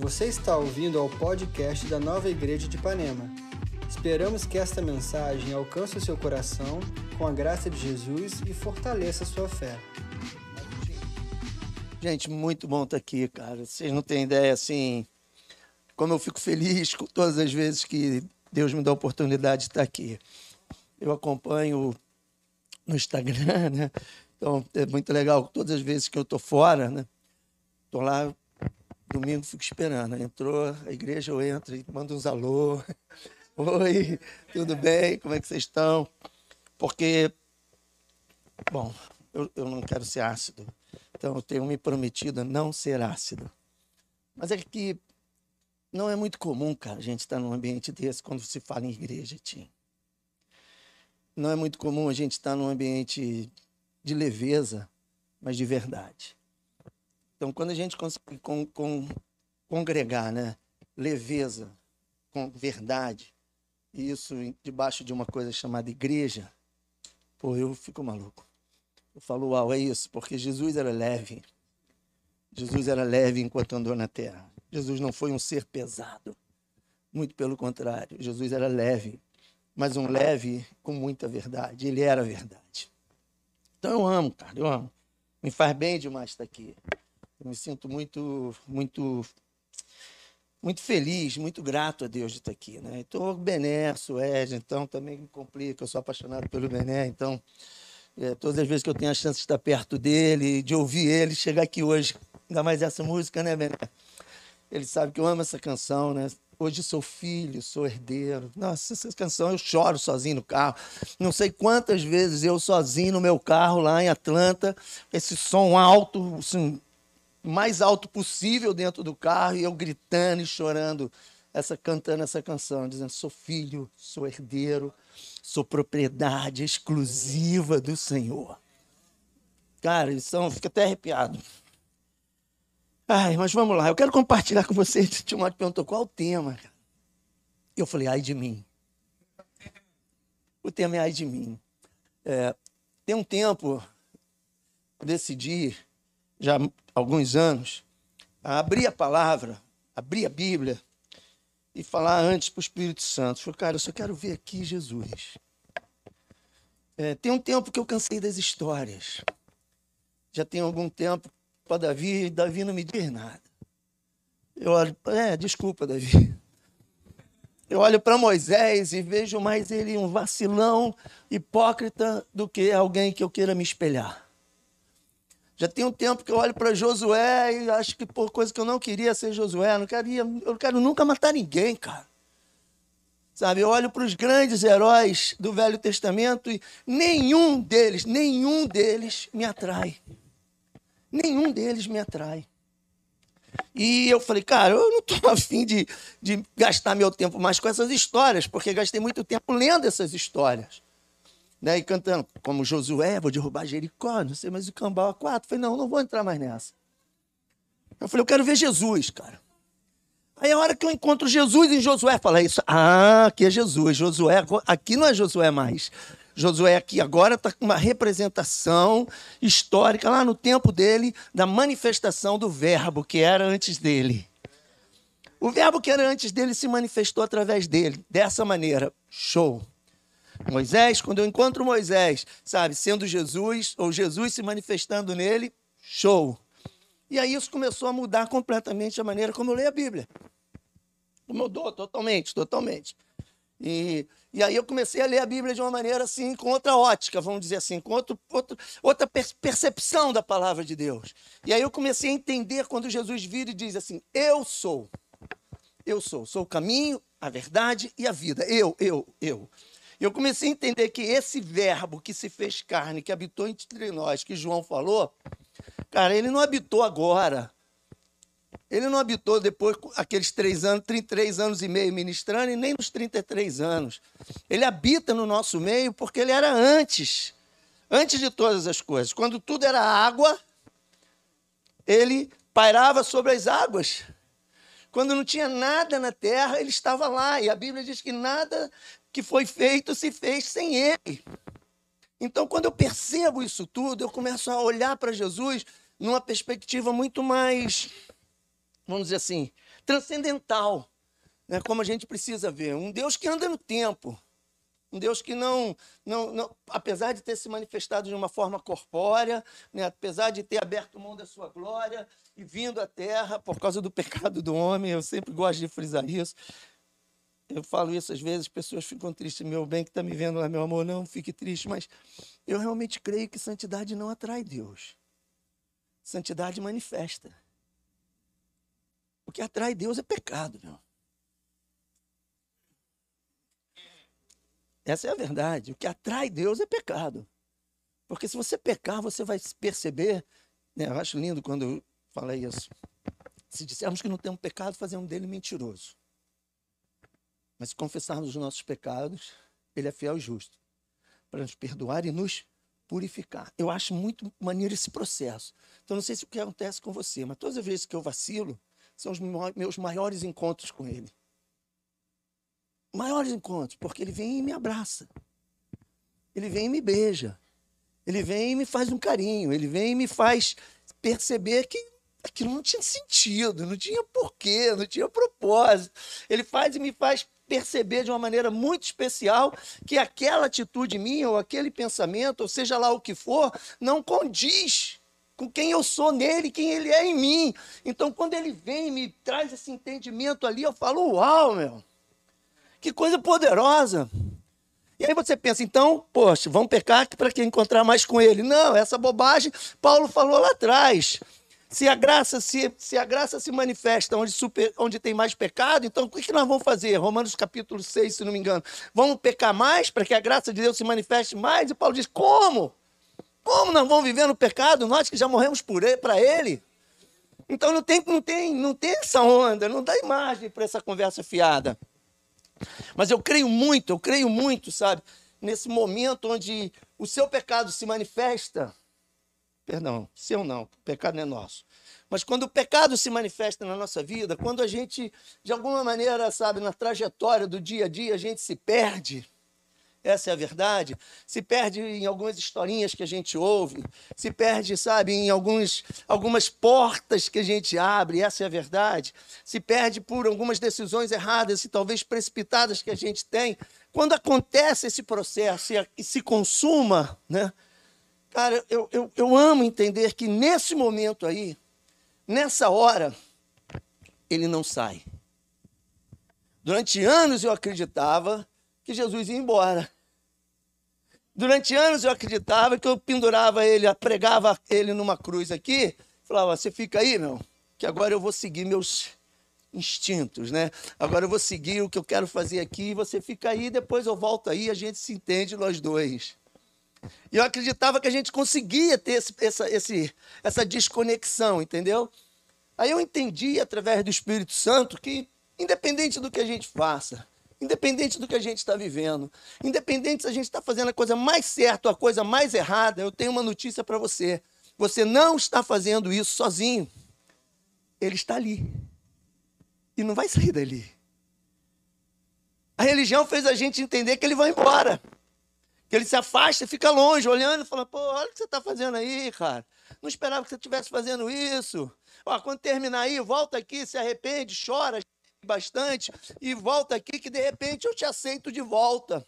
Você está ouvindo ao podcast da Nova Igreja de Ipanema. Esperamos que esta mensagem alcance o seu coração com a graça de Jesus e fortaleça a sua fé. Gente, muito bom estar aqui, cara. Vocês não têm ideia, assim, como eu fico feliz com todas as vezes que Deus me dá a oportunidade de estar aqui. Eu acompanho no Instagram, né? Então, é muito legal. Todas as vezes que eu estou fora, né? Estou lá, domingo fico esperando. Entrou a igreja, eu entro e mando uns alô. Oi, tudo bem? Como é que vocês estão? Porque, bom, eu, eu não quero ser ácido. Então, eu tenho me prometido não ser ácido. Mas é que não é muito comum, cara, a gente estar num ambiente desse quando se fala em igreja, Tim. Não é muito comum a gente estar num ambiente de leveza, mas de verdade. Então, quando a gente consegue con, con, congregar, né, leveza com verdade, e isso debaixo de uma coisa chamada igreja, pô, eu fico maluco. Eu falo, uau, é isso, porque Jesus era leve. Jesus era leve enquanto andou na terra. Jesus não foi um ser pesado. Muito pelo contrário, Jesus era leve, mas um leve com muita verdade. Ele era verdade. Então eu amo, cara, eu amo. Me faz bem demais estar aqui. Eu me sinto muito, muito, muito feliz, muito grato a Deus de estar aqui, né? Então, o Bené, Suede, então também me complica. Eu sou apaixonado pelo Bené, então é, todas as vezes que eu tenho a chance de estar perto dele, de ouvir ele, chegar aqui hoje, ainda mais essa música, né, Bené? Ele sabe que eu amo essa canção, né? Hoje sou filho, sou herdeiro. Nossa, essa canção eu choro sozinho no carro. Não sei quantas vezes eu sozinho no meu carro lá em Atlanta, esse som alto, assim, mais alto possível dentro do carro e eu gritando e chorando, essa cantando essa canção, dizendo: sou filho, sou herdeiro, sou propriedade exclusiva do Senhor. Cara, isso fica até arrepiado. Ai, mas vamos lá, eu quero compartilhar com vocês. Timóteo perguntou qual o tema. Eu falei, ai de mim. O tema é ai de mim. É, tem um tempo, eu decidi, já há alguns anos, a abrir a palavra, abrir a Bíblia e falar antes para o Espírito Santo. Falei, cara, eu só quero ver aqui Jesus. É, tem um tempo que eu cansei das histórias. Já tem algum tempo para Davi, Davi não me diz nada. Eu olho, é, desculpa, Davi. Eu olho para Moisés e vejo mais ele um vacilão hipócrita do que alguém que eu queira me espelhar. Já tem um tempo que eu olho para Josué e acho que por coisa que eu não queria ser Josué, eu não queria, eu quero nunca matar ninguém, cara. Sabe, eu olho para os grandes heróis do Velho Testamento e nenhum deles, nenhum deles me atrai nenhum deles me atrai. E eu falei, cara, eu não estou afim de, de gastar meu tempo mais com essas histórias, porque gastei muito tempo lendo essas histórias. Né, e cantando, como Josué, vou derrubar Jericó, não sei, mas o Cambau a quatro. Falei, não, não vou entrar mais nessa. Eu falei, eu quero ver Jesus, cara. Aí a hora que eu encontro Jesus em Josué, falei isso, ah, aqui é Jesus, Josué, aqui não é Josué mais. Josué aqui agora está com uma representação histórica lá no tempo dele da manifestação do verbo que era antes dele. O verbo que era antes dele se manifestou através dele, dessa maneira. Show. Moisés, quando eu encontro Moisés, sabe, sendo Jesus, ou Jesus se manifestando nele, show. E aí isso começou a mudar completamente a maneira como eu leio a Bíblia. Mudou totalmente, totalmente. E, e aí eu comecei a ler a Bíblia de uma maneira assim, com outra ótica, vamos dizer assim, com outro, outro, outra percepção da palavra de Deus. E aí eu comecei a entender quando Jesus vira e diz assim: Eu sou. Eu sou. Sou o caminho, a verdade e a vida. Eu, eu, eu. E eu comecei a entender que esse verbo que se fez carne, que habitou entre nós, que João falou, cara, ele não habitou agora. Ele não habitou depois aqueles três anos, 33 anos e meio ministrando, e nem nos 33 anos. Ele habita no nosso meio porque ele era antes, antes de todas as coisas. Quando tudo era água, ele pairava sobre as águas. Quando não tinha nada na terra, ele estava lá. E a Bíblia diz que nada que foi feito se fez sem ele. Então, quando eu percebo isso tudo, eu começo a olhar para Jesus numa perspectiva muito mais vamos dizer assim, transcendental, né, como a gente precisa ver. Um Deus que anda no tempo. Um Deus que não, não, não, apesar de ter se manifestado de uma forma corpórea, né, apesar de ter aberto mão da sua glória e vindo à terra por causa do pecado do homem, eu sempre gosto de frisar isso. Eu falo isso às vezes, pessoas ficam tristes. Meu bem que está me vendo lá, meu amor, não fique triste, mas eu realmente creio que santidade não atrai Deus. Santidade manifesta. O que atrai Deus é pecado, meu. Essa é a verdade. O que atrai Deus é pecado. Porque se você pecar, você vai perceber. Né? Eu acho lindo quando eu falei isso. Se dissermos que não temos pecado, fazemos dele mentiroso. Mas se confessarmos os nossos pecados, ele é fiel e justo para nos perdoar e nos purificar. Eu acho muito maneiro esse processo. Então, não sei se o que acontece com você, mas todas as vezes que eu vacilo, são os meus maiores encontros com ele maiores encontros, porque ele vem e me abraça. Ele vem e me beija. Ele vem e me faz um carinho. Ele vem e me faz perceber que aquilo não tinha sentido, não tinha porquê, não tinha propósito. Ele faz e me faz perceber de uma maneira muito especial que aquela atitude minha, ou aquele pensamento, ou seja lá o que for, não condiz com quem eu sou nele, quem ele é em mim. Então, quando ele vem e me traz esse entendimento ali, eu falo: Uau, meu! Que coisa poderosa. E aí você pensa, então, poxa, vamos pecar para que encontrar mais com ele. Não, essa bobagem Paulo falou lá atrás. Se a graça se, se, a graça se manifesta onde, super, onde tem mais pecado, então o que, que nós vamos fazer? Romanos capítulo 6, se não me engano. Vamos pecar mais para que a graça de Deus se manifeste mais? E Paulo diz: como? Como nós vamos viver no pecado? Nós que já morremos para ele? Então não tem, não, tem, não tem essa onda, não dá imagem para essa conversa fiada. Mas eu creio muito, eu creio muito, sabe, nesse momento onde o seu pecado se manifesta. Perdão, seu não, o pecado não é nosso. Mas quando o pecado se manifesta na nossa vida, quando a gente, de alguma maneira, sabe, na trajetória do dia a dia, a gente se perde essa é a verdade. Se perde em algumas historinhas que a gente ouve, se perde, sabe, em alguns, algumas portas que a gente abre, essa é a verdade. Se perde por algumas decisões erradas e talvez precipitadas que a gente tem. Quando acontece esse processo e se consuma, né? Cara, eu, eu, eu amo entender que nesse momento aí, nessa hora, ele não sai. Durante anos eu acreditava que Jesus ia embora. Durante anos eu acreditava que eu pendurava ele, pregava ele numa cruz aqui, falava: você fica aí, meu, que agora eu vou seguir meus instintos, né? Agora eu vou seguir o que eu quero fazer aqui, você fica aí, depois eu volto aí, a gente se entende nós dois. E eu acreditava que a gente conseguia ter esse, essa, esse, essa desconexão, entendeu? Aí eu entendi através do Espírito Santo que, independente do que a gente faça, Independente do que a gente está vivendo, independente se a gente está fazendo a coisa mais certa ou a coisa mais errada, eu tenho uma notícia para você. Você não está fazendo isso sozinho. Ele está ali. E não vai sair dali. A religião fez a gente entender que ele vai embora. Que ele se afasta e fica longe, olhando e falando: pô, olha o que você está fazendo aí, cara. Não esperava que você estivesse fazendo isso. Ó, quando terminar aí, volta aqui, se arrepende, chora, bastante e volta aqui que de repente eu te aceito de volta.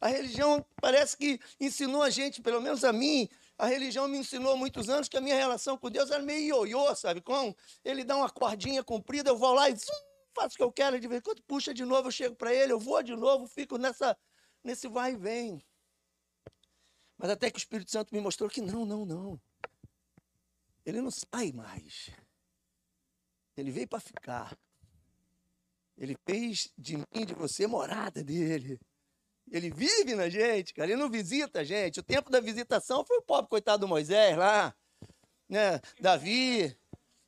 A religião parece que ensinou a gente, pelo menos a mim, a religião me ensinou há muitos anos que a minha relação com Deus era meio ioiô, sabe? Com ele dá uma cordinha comprida, eu vou lá e zum, faço o que eu quero, de vez em quando puxa de novo, eu chego para ele, eu vou de novo, fico nessa nesse vai e vem. Mas até que o Espírito Santo me mostrou que não, não, não. Ele não sai mais. Ele veio para ficar. Ele fez de mim, de você, morada dele. Ele vive na gente, cara. Ele não visita a gente. O tempo da visitação foi o pobre coitado do Moisés lá, né? Davi.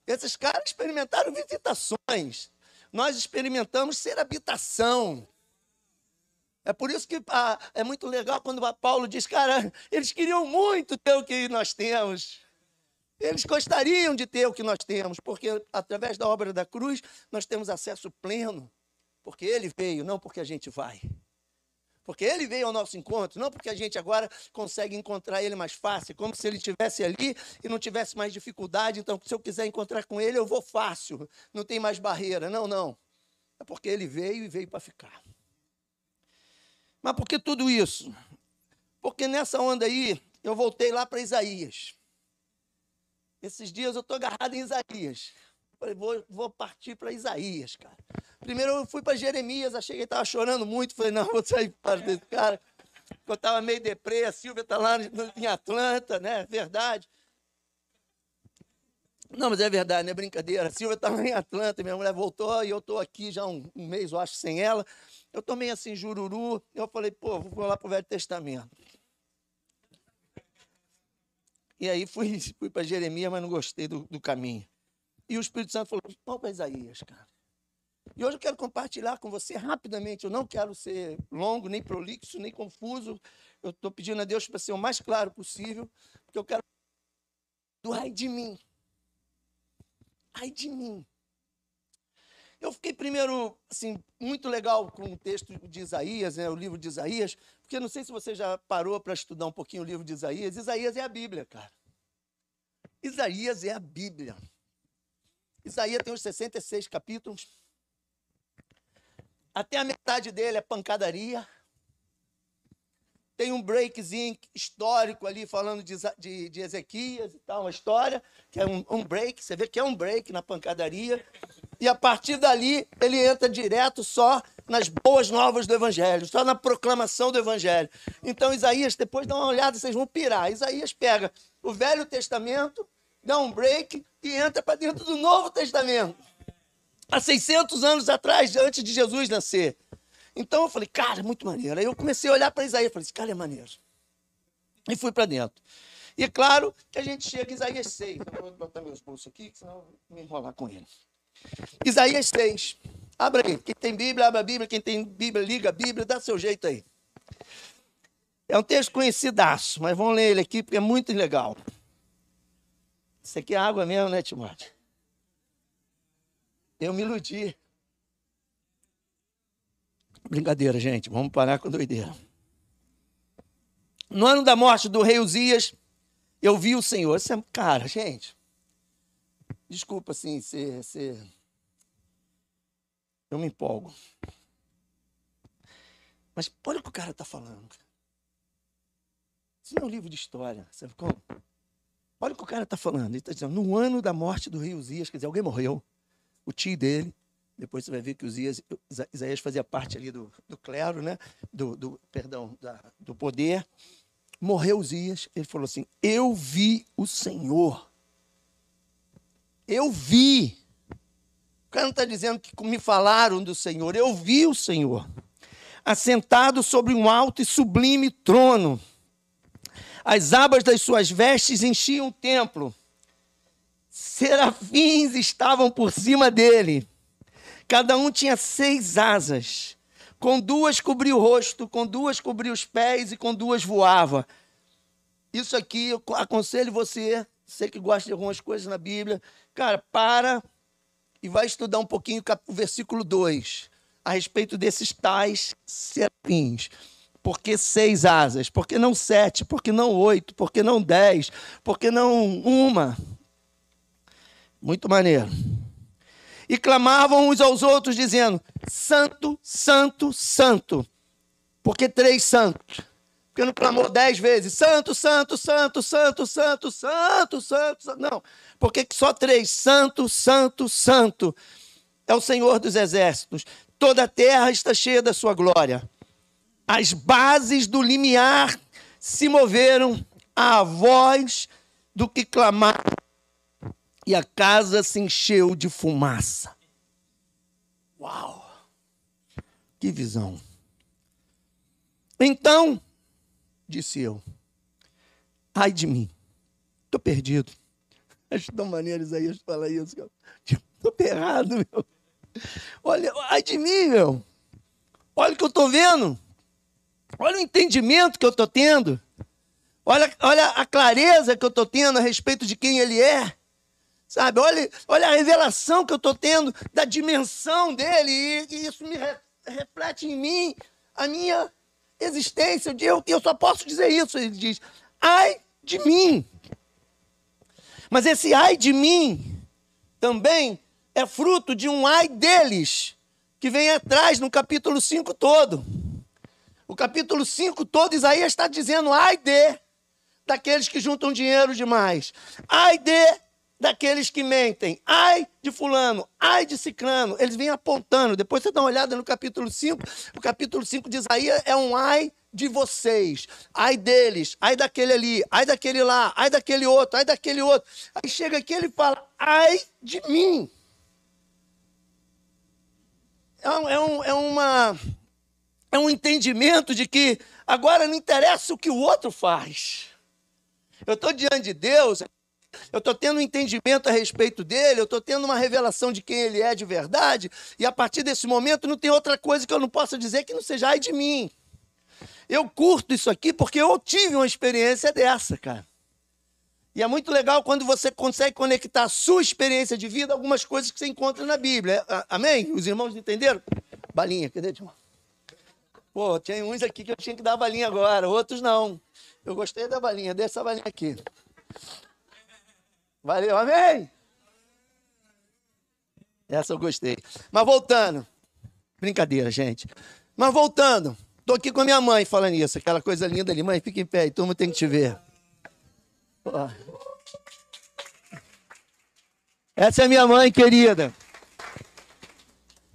Esses caras experimentaram visitações. Nós experimentamos ser habitação. É por isso que ah, é muito legal quando Paulo diz, cara, eles queriam muito ter o que nós temos. Eles gostariam de ter o que nós temos, porque através da obra da cruz nós temos acesso pleno, porque ele veio, não porque a gente vai. Porque ele veio ao nosso encontro, não porque a gente agora consegue encontrar ele mais fácil, como se ele estivesse ali e não tivesse mais dificuldade. Então, se eu quiser encontrar com ele, eu vou fácil, não tem mais barreira. Não, não. É porque ele veio e veio para ficar. Mas por que tudo isso? Porque nessa onda aí, eu voltei lá para Isaías. Esses dias eu estou agarrado em Isaías. Falei, vou, vou partir para Isaías, cara. Primeiro eu fui para Jeremias, achei que ele estava chorando muito. Falei, não, vou sair para desse cara. Eu estava meio deprê, a Silvia está lá em Atlanta, né? Verdade. Não, mas é verdade, não é brincadeira. A Silvia estava em Atlanta, minha mulher voltou e eu estou aqui já um, um mês, eu acho, sem ela. Eu tomei assim, jururu. Eu falei, pô, vou lá para o Velho Testamento. E aí fui, fui para Jeremias, mas não gostei do, do caminho. E o Espírito Santo falou: vamos para Isaías, cara. E hoje eu quero compartilhar com você rapidamente. Eu não quero ser longo, nem prolixo, nem confuso. Eu estou pedindo a Deus para ser o mais claro possível, porque eu quero do ai de mim. Ai de mim. Eu fiquei primeiro, assim, muito legal com o texto de Isaías, né, o livro de Isaías, porque não sei se você já parou para estudar um pouquinho o livro de Isaías. Isaías é a Bíblia, cara. Isaías é a Bíblia. Isaías tem os 66 capítulos. Até a metade dele é pancadaria. Tem um breakzinho histórico ali falando de, de, de Ezequias e tal, uma história, que é um, um, break, você vê que é um break na pancadaria. E a partir dali ele entra direto só nas boas novas do Evangelho, só na proclamação do Evangelho. Então Isaías, depois dá uma olhada, vocês vão pirar. Isaías pega o Velho Testamento, dá um break e entra para dentro do Novo Testamento. Há 600 anos atrás, antes de Jesus nascer. Então eu falei, cara, é muito maneiro. Aí eu comecei a olhar para Isaías, falei, esse cara é maneiro. E fui para dentro. E é claro que a gente chega em Isaías 6. Eu vou botar meus bolsos aqui, senão eu vou me enrolar com ele. Isaías 6. Abra aí. Quem tem Bíblia, abra a Bíblia. Quem tem Bíblia, liga a Bíblia, dá seu jeito aí. É um texto conhecidaço, mas vamos ler ele aqui porque é muito legal. Isso aqui é água mesmo, né, Timóteo? Eu me iludi. Brincadeira, gente. Vamos parar com doideira. No ano da morte do rei Uzias, eu vi o Senhor. É, cara, gente. Desculpa, assim, ser, ser. Eu me empolgo. Mas olha o que o cara está falando. Isso não é um livro de história. Sabe como? Olha o que o cara está falando. Ele está dizendo, no ano da morte do rei Uzias, quer dizer, alguém morreu. O tio dele. Depois você vai ver que Uzias, Isaías fazia parte ali do, do clero, né? Do, do perdão, da, do poder. Morreu Uzias. Ele falou assim: Eu vi o Senhor. Eu vi. O cara não está dizendo que me falaram do Senhor. Eu vi o Senhor. Assentado sobre um alto e sublime trono as abas das suas vestes enchiam o templo. Serafins estavam por cima dele. Cada um tinha seis asas. Com duas cobria o rosto, com duas cobria os pés e com duas voava. Isso aqui eu aconselho você, você que gosta de algumas coisas na Bíblia, cara, para e vai estudar um pouquinho o versículo 2 a respeito desses tais serafins. Por que seis asas? Por que não sete? Por que não oito? Por que não dez? Por que não uma? Muito maneiro. E clamavam uns aos outros, dizendo: Santo, Santo, Santo. Por que três santos? Porque não clamou dez vezes: Santo, Santo, Santo, Santo, Santo, Santo, Santo. Não. Porque só três: Santo, Santo, Santo. É o Senhor dos exércitos. Toda a terra está cheia da sua glória as bases do limiar se moveram à voz do que clamava, e a casa se encheu de fumaça. Uau! Que visão! Então, disse eu, ai de mim, estou perdido. Acho tão maneiro Isaías falar isso. Estou ferrado, meu. Olha, ai de mim, meu. Olha o que eu estou vendo. Olha o entendimento que eu estou tendo. Olha, olha a clareza que eu estou tendo a respeito de quem ele é. Sabe? Olha, olha a revelação que eu estou tendo da dimensão dele. E, e isso me re, reflete em mim a minha existência. Eu, eu só posso dizer isso. Ele diz: ai de mim. Mas esse ai de mim também é fruto de um ai deles, que vem atrás no capítulo 5 todo. O capítulo 5 todo, Isaías está dizendo ai de daqueles que juntam dinheiro demais. Ai de daqueles que mentem. Ai de fulano, ai de ciclano. Eles vêm apontando. Depois você dá uma olhada no capítulo 5. O capítulo 5 de Isaías é um ai de vocês. Ai deles, ai daquele ali, ai daquele lá, ai daquele outro, ai daquele outro. Aí chega aqui ele fala, ai de mim. É, é, um, é, uma, é um entendimento de que agora não interessa o que o outro faz. Eu estou diante de Deus, eu estou tendo um entendimento a respeito dele, eu estou tendo uma revelação de quem ele é de verdade, e a partir desse momento não tem outra coisa que eu não possa dizer que não seja ai de mim. Eu curto isso aqui porque eu tive uma experiência dessa, cara. E é muito legal quando você consegue conectar a sua experiência de vida a algumas coisas que você encontra na Bíblia. Amém? Os irmãos entenderam? Balinha, cadê, irmão? Pô, tinha uns aqui que eu tinha que dar balinha agora, outros não. Eu gostei da balinha, dessa balinha aqui. Valeu, amém? Essa eu gostei. Mas voltando. Brincadeira, gente. Mas voltando. Tô aqui com a minha mãe falando isso, aquela coisa linda ali. Mãe, fica em pé, todo mundo tem que te ver. Essa é minha mãe querida.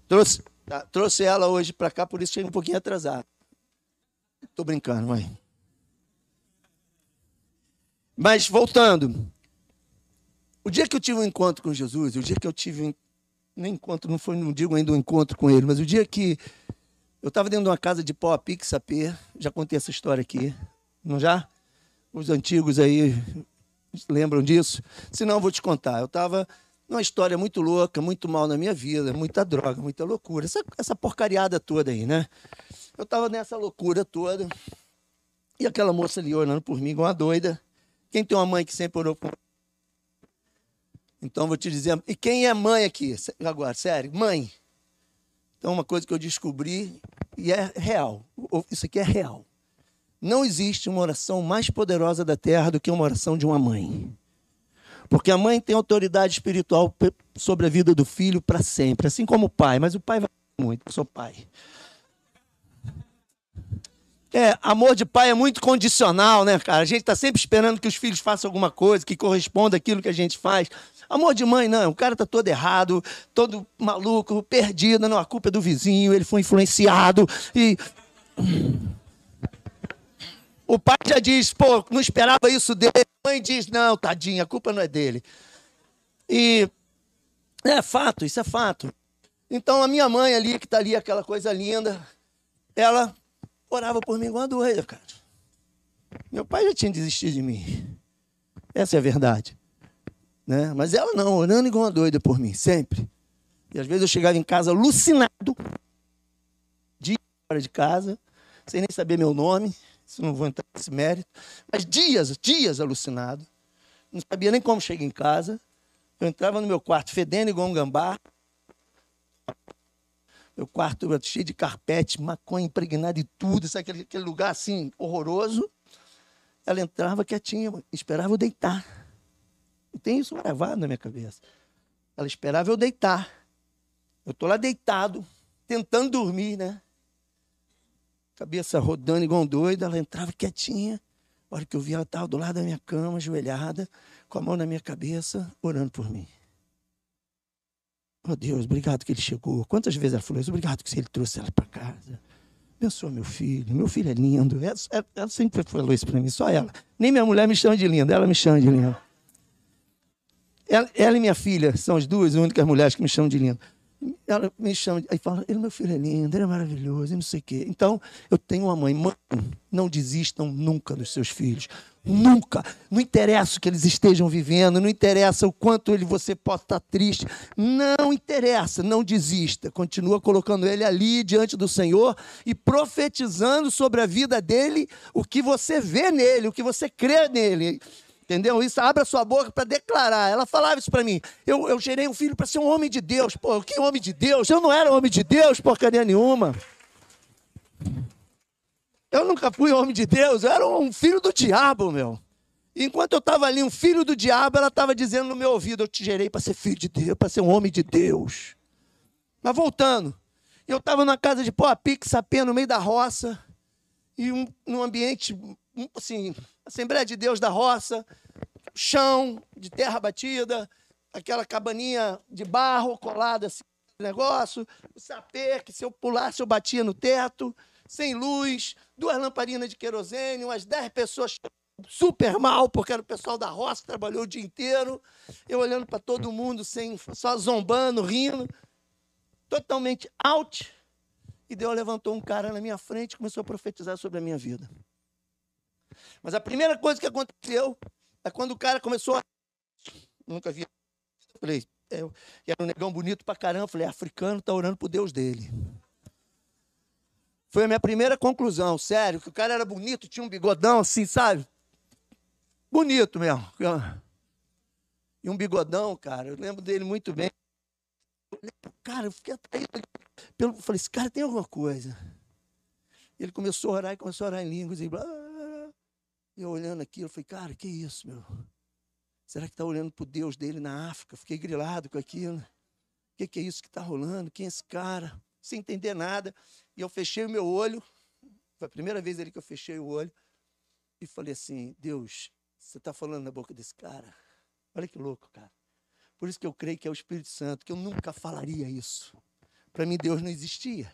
Trouxe, tá, trouxe ela hoje para cá, por isso cheguei um pouquinho atrasado. Tô brincando, mãe. Mas voltando. O dia que eu tive um encontro com Jesus, o dia que eu tive nem encontro, não foi, não digo ainda um encontro com ele, mas o dia que eu estava dentro de uma casa de pó a pique sapê, já contei essa história aqui, não já? Os antigos aí lembram disso? Se não, vou te contar. Eu estava numa história muito louca, muito mal na minha vida, muita droga, muita loucura, essa, essa porcariada toda aí, né? Eu estava nessa loucura toda, e aquela moça ali olhando por mim, uma doida. Quem tem uma mãe que sempre orou por então vou te dizer, e quem é mãe aqui? Agora, sério, mãe. Então, uma coisa que eu descobri, e é real, isso aqui é real. Não existe uma oração mais poderosa da terra do que uma oração de uma mãe. Porque a mãe tem autoridade espiritual sobre a vida do filho para sempre, assim como o pai, mas o pai vai muito, sou pai. É, amor de pai é muito condicional, né, cara? A gente está sempre esperando que os filhos façam alguma coisa, que corresponda àquilo que a gente faz. Amor de mãe, não. O cara tá todo errado, todo maluco, perdido. Não, a culpa é do vizinho, ele foi influenciado. E. O pai já diz, pô, não esperava isso dele. A mãe diz, não, tadinha, a culpa não é dele. E é fato, isso é fato. Então a minha mãe ali, que está ali, aquela coisa linda, ela orava por mim igual uma doida, cara. Meu pai já tinha desistido de mim. Essa é a verdade. Né? Mas ela não, orando igual uma doida por mim, sempre. E às vezes eu chegava em casa alucinado, dia fora de casa, sem nem saber meu nome, isso não vou entrar nesse mérito, mas dias, dias alucinado. Não sabia nem como chegar em casa. Eu entrava no meu quarto fedendo igual um gambá. Meu quarto cheio de carpete, maconha impregnada e tudo, sabe aquele, aquele lugar assim horroroso. Ela entrava quietinha, esperava eu deitar. E tem isso gravado na minha cabeça. Ela esperava eu deitar. Eu estou lá deitado, tentando dormir, né? Cabeça rodando igual um doido, ela entrava quietinha. A hora que eu vi, ela estava do lado da minha cama, ajoelhada, com a mão na minha cabeça, orando por mim. Oh Deus, obrigado que ele chegou. Quantas vezes ela falou isso? Obrigado que ele trouxe ela para casa. Abençoa meu filho. Meu filho é lindo. Ela, ela sempre falou isso para mim, só ela. Nem minha mulher me chama de linda, ela me chama de linda. Ela, ela, e minha filha são as duas únicas mulheres que me chamam de lindo. Ela me chama, aí fala, ele, meu filho é lindo, ele é maravilhoso, e não sei o quê. Então, eu tenho uma mãe, mãe, não desistam nunca dos seus filhos. Nunca. Não interessa o que eles estejam vivendo, não interessa o quanto ele, você possa estar triste. Não interessa, não desista. Continua colocando ele ali diante do Senhor e profetizando sobre a vida dele o que você vê nele, o que você crê nele. Entendeu? Isso, abra sua boca para declarar. Ela falava isso para mim. Eu, eu gerei um filho para ser um homem de Deus. Pô, que homem de Deus? Eu não era homem de Deus, porcaria nenhuma. Eu nunca fui homem de Deus, eu era um filho do diabo, meu. Enquanto eu estava ali, um filho do diabo, ela estava dizendo no meu ouvido: Eu te gerei para ser filho de Deus, para ser um homem de Deus. Mas voltando, eu estava na casa de Poapique, Sapê, no meio da roça, e um, num ambiente, assim, Assembleia de Deus da roça, chão de terra batida, aquela cabaninha de barro colada assim, negócio, o sapê que se eu pulasse eu batia no teto, sem luz, duas lamparinas de querosene, umas dez pessoas super mal, porque era o pessoal da roça, trabalhou o dia inteiro, eu olhando para todo mundo, sem, só zombando, rindo, totalmente out. E Deus levantou um cara na minha frente e começou a profetizar sobre a minha vida. Mas a primeira coisa que aconteceu é quando o cara começou a. Nunca vi. Falei, é, era um negão bonito pra caramba. Falei, africano tá orando pro Deus dele. Foi a minha primeira conclusão, sério, que o cara era bonito, tinha um bigodão assim, sabe? Bonito mesmo. E um bigodão, cara, eu lembro dele muito bem. Cara, eu fiquei atraído. Pelo, falei, esse cara tem alguma coisa. Ele começou a orar e começou a orar em línguas e blá, eu olhando aquilo, eu falei, cara, que isso, meu? Será que está olhando para o Deus dele na África? Fiquei grilado com aquilo. O que, que é isso que está rolando? Quem é esse cara? Sem entender nada. E eu fechei o meu olho. Foi a primeira vez ali que eu fechei o olho. E falei assim: Deus, você está falando na boca desse cara? Olha que louco, cara. Por isso que eu creio que é o Espírito Santo, que eu nunca falaria isso. Para mim, Deus não existia.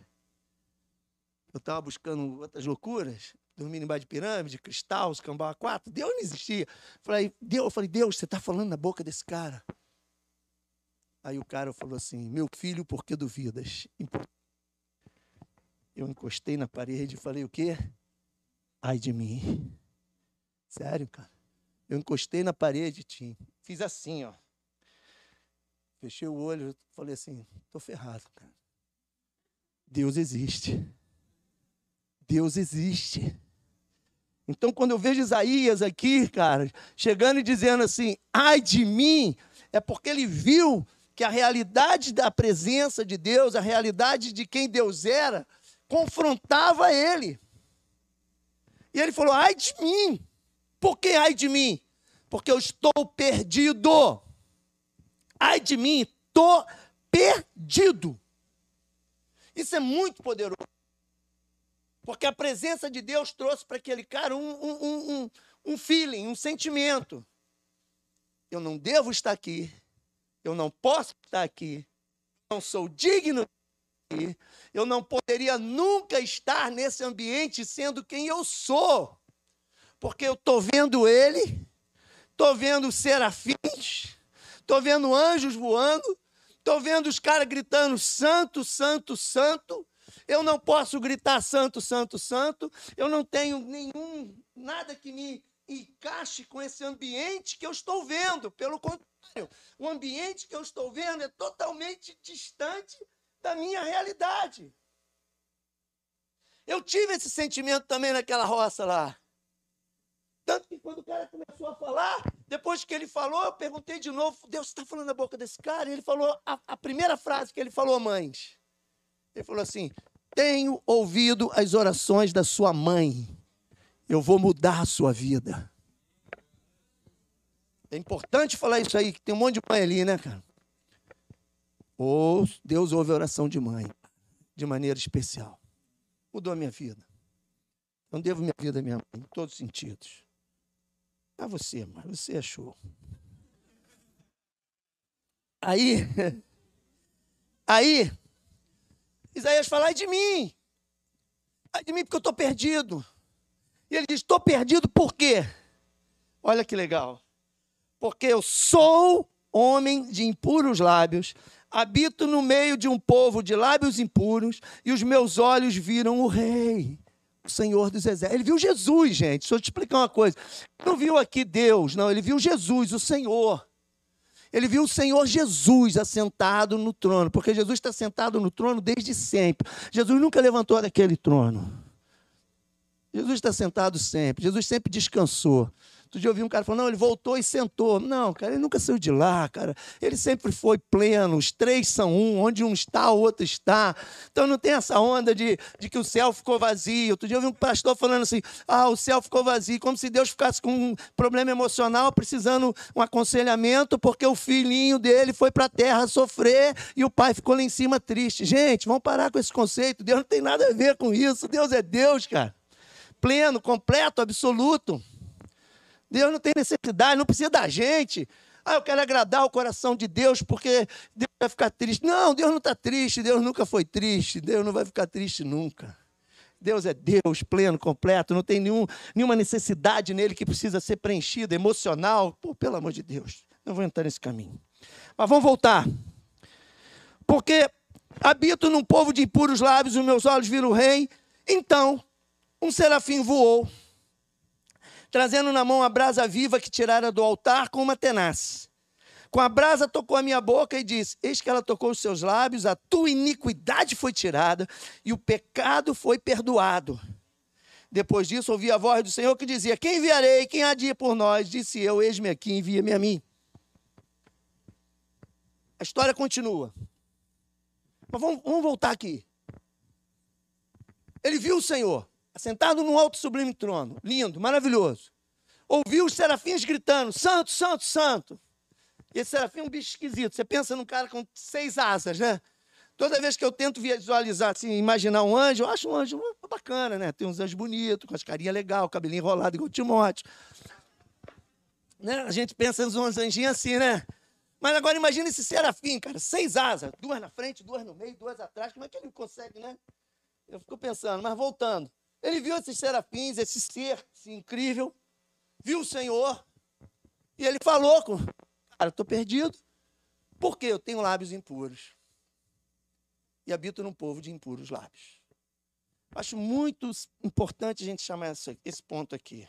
Eu estava buscando outras loucuras dormindo embaixo de pirâmide, cristal, os cambau quatro. Deus não existia. Falei, Deus, eu falei, Deus, você está falando na boca desse cara. Aí o cara falou assim, meu filho, por que duvidas? Eu encostei na parede e falei, o quê? Ai de mim. Sério, cara. Eu encostei na parede, Tim. Fiz assim, ó. Fechei o olho, falei assim, tô ferrado, cara. Deus existe. Deus existe. Então, quando eu vejo Isaías aqui, cara, chegando e dizendo assim, ai de mim, é porque ele viu que a realidade da presença de Deus, a realidade de quem Deus era, confrontava ele. E ele falou: ai de mim. Por que ai de mim? Porque eu estou perdido. Ai de mim, estou perdido. Isso é muito poderoso. Porque a presença de Deus trouxe para aquele cara um, um, um, um feeling, um sentimento. Eu não devo estar aqui. Eu não posso estar aqui. Não sou digno. Eu não poderia nunca estar nesse ambiente sendo quem eu sou. Porque eu estou vendo ele, estou vendo serafins, estou vendo anjos voando, estou vendo os caras gritando: Santo, Santo, Santo. Eu não posso gritar santo, santo, santo. Eu não tenho nenhum nada que me encaixe com esse ambiente que eu estou vendo. Pelo contrário, o ambiente que eu estou vendo é totalmente distante da minha realidade. Eu tive esse sentimento também naquela roça lá. Tanto que quando o cara começou a falar, depois que ele falou, eu perguntei de novo: Deus está falando na boca desse cara? E ele falou a, a primeira frase que ele falou, mães. Ele falou assim: Tenho ouvido as orações da sua mãe. Eu vou mudar a sua vida. É importante falar isso aí, que tem um monte de mãe ali, né, cara? Ou Deus ouve a oração de mãe, de maneira especial. Mudou a minha vida. Não devo minha vida à minha mãe, em todos os sentidos. A você, mas você achou. Aí, aí, Isaías fala, ai de mim. Ai de mim porque eu estou perdido. E ele diz, estou perdido por quê? Olha que legal. Porque eu sou homem de impuros lábios, habito no meio de um povo de lábios impuros, e os meus olhos viram o rei, o Senhor dos exércitos. Ele viu Jesus, gente. Deixa eu te explicar uma coisa. Ele não viu aqui Deus, não. Ele viu Jesus, o Senhor ele viu o Senhor Jesus assentado no trono, porque Jesus está sentado no trono desde sempre. Jesus nunca levantou daquele trono. Jesus está sentado sempre, Jesus sempre descansou. Outro dia eu um cara falando, não, ele voltou e sentou. Não, cara, ele nunca saiu de lá, cara. Ele sempre foi pleno, os três são um, onde um está, o outro está. Então não tem essa onda de, de que o céu ficou vazio. Outro dia eu vi um pastor falando assim, ah, o céu ficou vazio, como se Deus ficasse com um problema emocional, precisando um aconselhamento, porque o filhinho dele foi para a terra sofrer e o pai ficou lá em cima triste. Gente, vamos parar com esse conceito. Deus não tem nada a ver com isso. Deus é Deus, cara. Pleno, completo, absoluto. Deus não tem necessidade, não precisa da gente. Ah, eu quero agradar o coração de Deus porque Deus vai ficar triste. Não, Deus não está triste, Deus nunca foi triste, Deus não vai ficar triste nunca. Deus é Deus, pleno, completo, não tem nenhum, nenhuma necessidade nele que precisa ser preenchida, emocional. Pô, pelo amor de Deus, não vou entrar nesse caminho. Mas vamos voltar. Porque habito num povo de impuros lábios, os meus olhos viram o rei. Então, um serafim voou trazendo na mão a brasa viva que tirara do altar com uma tenaz. Com a brasa tocou a minha boca e disse: Eis que ela tocou os seus lábios, a tua iniquidade foi tirada e o pecado foi perdoado. Depois disso, ouvi a voz do Senhor que dizia: Quem enviarei? Quem há de ir por nós? Disse eu: Eis-me aqui, envia-me a mim. A história continua. Mas vamos, vamos voltar aqui. Ele viu o Senhor assentado num alto sublime trono, lindo, maravilhoso. Ouviu os serafins gritando: Santo, Santo, Santo. E esse serafim é um bicho esquisito. Você pensa num cara com seis asas, né? Toda vez que eu tento visualizar, assim, imaginar um anjo, eu acho um anjo bacana, né? Tem uns anjos bonitos, com as carinhas legais, cabelinho enrolado igual o Timóteo. Né? A gente pensa nos anjinhos assim, né? Mas agora imagina esse serafim, cara, seis asas, duas na frente, duas no meio, duas atrás. Como é que ele consegue, né? Eu fico pensando, mas voltando. Ele viu esses serafins, esse ser esse incrível, viu o Senhor, e ele falou com, cara, estou perdido, porque eu tenho lábios impuros e habito num povo de impuros lábios. Acho muito importante a gente chamar esse ponto aqui.